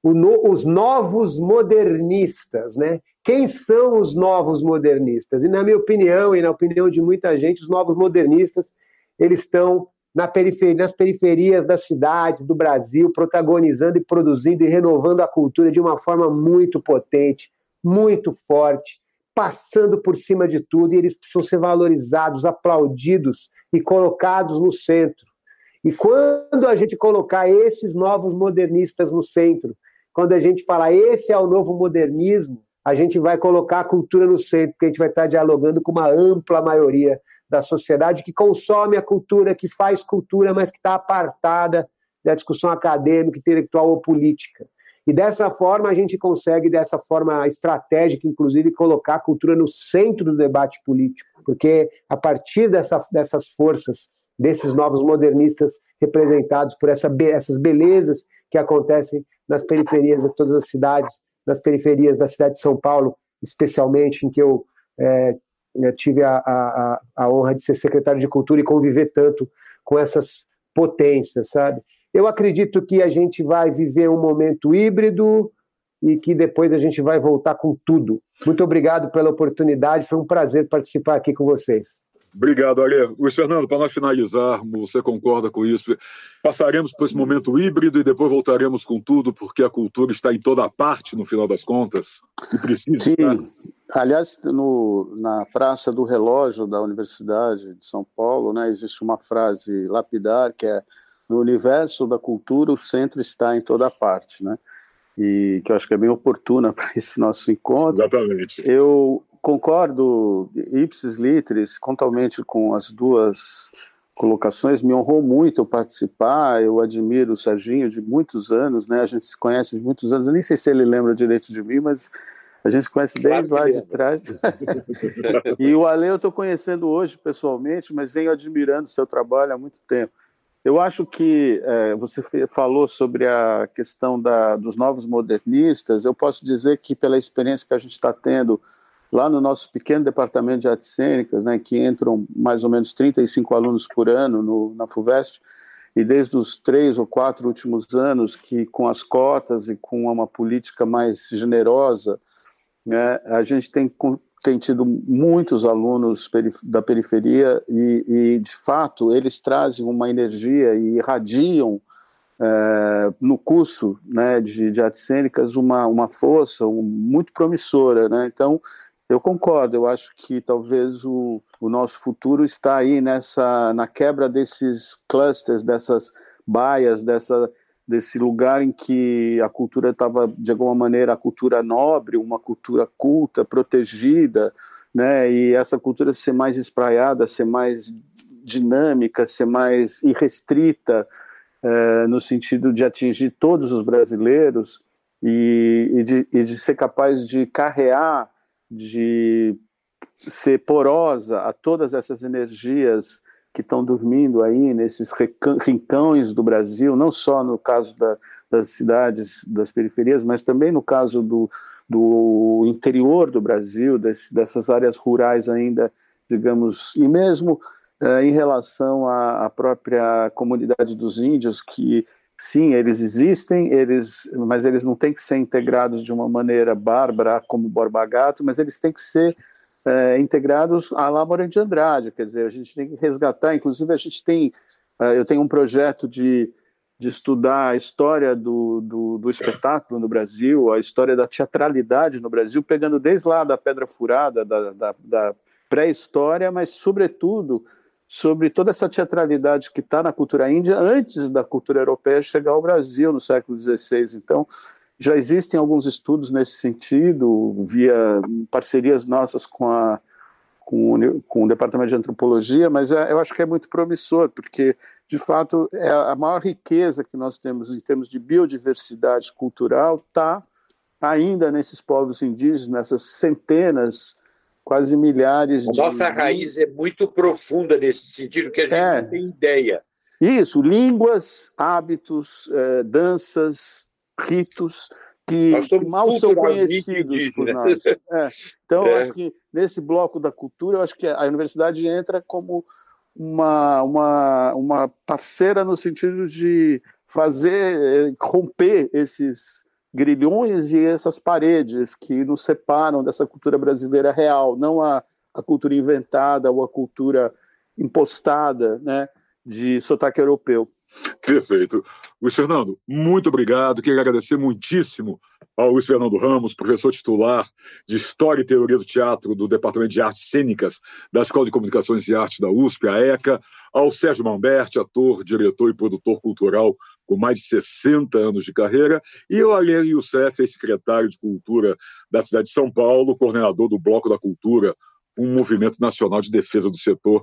no, os novos modernistas, né? Quem são os novos modernistas? E na minha opinião e na opinião de muita gente, os novos modernistas eles estão na periferia, nas periferias das cidades do Brasil, protagonizando e produzindo e renovando a cultura de uma forma muito potente, muito forte, passando por cima de tudo, e eles precisam ser valorizados, aplaudidos e colocados no centro. E quando a gente colocar esses novos modernistas no centro, quando a gente falar esse é o novo modernismo, a gente vai colocar a cultura no centro, porque a gente vai estar dialogando com uma ampla maioria da sociedade que consome a cultura, que faz cultura, mas que está apartada da discussão acadêmica, intelectual ou política. E dessa forma a gente consegue, dessa forma estratégica, inclusive, colocar a cultura no centro do debate político, porque a partir dessa, dessas forças, desses novos modernistas representados por essa, essas belezas que acontecem nas periferias de todas as cidades, nas periferias da cidade de São Paulo, especialmente, em que eu é, tive a, a, a honra de ser secretário de Cultura e conviver tanto com essas potências, sabe? Eu acredito que a gente vai viver um momento híbrido e que depois a gente vai voltar com tudo. Muito obrigado pela oportunidade, foi um prazer participar aqui com vocês. Obrigado, Ale. Luiz Fernando, para nós finalizarmos, você concorda com isso? Passaremos por esse momento híbrido e depois voltaremos com tudo, porque a cultura está em toda parte, no final das contas, e precisa Sim. estar. Aliás, no, na Praça do Relógio da Universidade de São Paulo, né, existe uma frase lapidar que é no universo da cultura o centro está em toda parte, né? E que eu acho que é bem oportuna [laughs] para esse nosso encontro. Exatamente. Eu concordo ipsis litteris totalmente com as duas colocações. Me honrou muito eu participar. Eu admiro o Serginho de muitos anos, né? A gente se conhece de muitos anos. Eu nem sei se ele lembra direito de mim, mas a gente se conhece desde lá de trás. [laughs] e o Ale eu estou conhecendo hoje pessoalmente, mas venho admirando seu trabalho há muito tempo. Eu acho que é, você falou sobre a questão da, dos novos modernistas. Eu posso dizer que, pela experiência que a gente está tendo lá no nosso pequeno departamento de artes cênicas, né, que entram mais ou menos 35 alunos por ano no, na FUVEST, e desde os três ou quatro últimos anos, que com as cotas e com uma política mais generosa, né, a gente tem, tem tido muitos alunos da periferia e, e, de fato, eles trazem uma energia e irradiam é, no curso né, de, de artes cênicas uma, uma força um, muito promissora. Né? Então, eu concordo, eu acho que talvez o, o nosso futuro está aí nessa na quebra desses clusters, dessas baias, dessa, desse lugar em que a cultura estava, de alguma maneira, a cultura nobre, uma cultura culta, protegida, né? e essa cultura ser mais espraiada, ser mais dinâmica, ser mais irrestrita, é, no sentido de atingir todos os brasileiros e, e, de, e de ser capaz de carrear de ser porosa a todas essas energias que estão dormindo aí nesses rincões do Brasil, não só no caso da, das cidades, das periferias, mas também no caso do, do interior do Brasil, desse, dessas áreas rurais ainda, digamos, e mesmo uh, em relação à, à, própria comunidade dos índios, que sim, eles existem, eles, mas eles não têm que ser integrados de uma maneira bárbara como Borba Gato, mas eles têm que ser é, integrados à lá de Andrade, quer dizer, a gente tem que resgatar, inclusive a gente tem, é, eu tenho um projeto de, de estudar a história do, do, do, espetáculo no Brasil, a história da teatralidade no Brasil, pegando desde lá da Pedra Furada, da, da, da pré-história, mas sobretudo sobre toda essa teatralidade que está na cultura índia antes da cultura europeia chegar ao Brasil no século XVI. Então, já existem alguns estudos nesse sentido, via parcerias nossas com, a, com, o, com o Departamento de Antropologia, mas é, eu acho que é muito promissor, porque, de fato, é a maior riqueza que nós temos em termos de biodiversidade cultural está ainda nesses povos indígenas, nessas centenas quase milhares de. Nossa raiz é muito profunda nesse sentido, que a gente é. não tem ideia. Isso, línguas, hábitos, eh, danças, ritos que, que mal são conhecidos por nós. É. Então, é. acho que nesse bloco da cultura, eu acho que a universidade entra como uma, uma, uma parceira no sentido de fazer, eh, romper esses grilhões e essas paredes que nos separam dessa cultura brasileira real, não a, a cultura inventada ou a cultura impostada, né, de sotaque europeu. Perfeito. Luiz Fernando, muito obrigado. Quero agradecer muitíssimo ao Luiz Fernando Ramos, professor titular de História e Teoria do Teatro do Departamento de Artes Cênicas da Escola de Comunicações e Artes da USP, a ECA, ao Sérgio Mamberti, ator, diretor e produtor cultural com mais de 60 anos de carreira, e ao Alê Youssef, secretário de Cultura da cidade de São Paulo, coordenador do Bloco da Cultura, um movimento nacional de defesa do setor.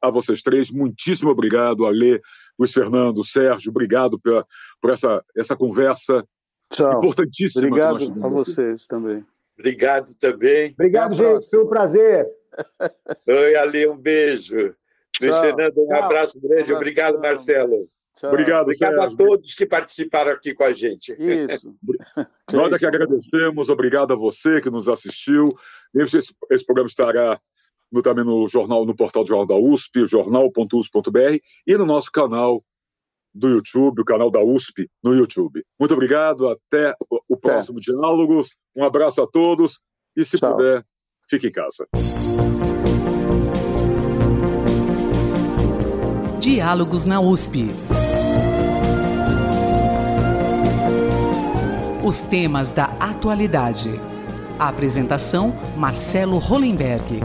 A, vocês três, muitíssimo obrigado, Alê, Luiz Fernando, Sérgio, obrigado pela, por essa, essa conversa Tchau. importantíssima. Obrigado a vocês também. Obrigado também. Obrigado, gente. Foi um prazer. [laughs] Oi, Ale, um beijo. Luiz Fernando, um Tchau. abraço grande. Um Obrigado, Marcelo. Tchau. Obrigado, Obrigado Sérgio. a todos que participaram aqui com a gente. Isso. [laughs] Nós é que agradecemos. Obrigado a você que nos assistiu. Esse, esse programa estará no, também no jornal, no portal do Jornal da USP, jornal.usp.br e no nosso canal do YouTube, o canal da USP no YouTube. Muito obrigado, até o próximo é. Diálogos. Um abraço a todos e, se Tchau. puder, fique em casa. Diálogos na USP. Os temas da atualidade. A apresentação: Marcelo Hollenberg.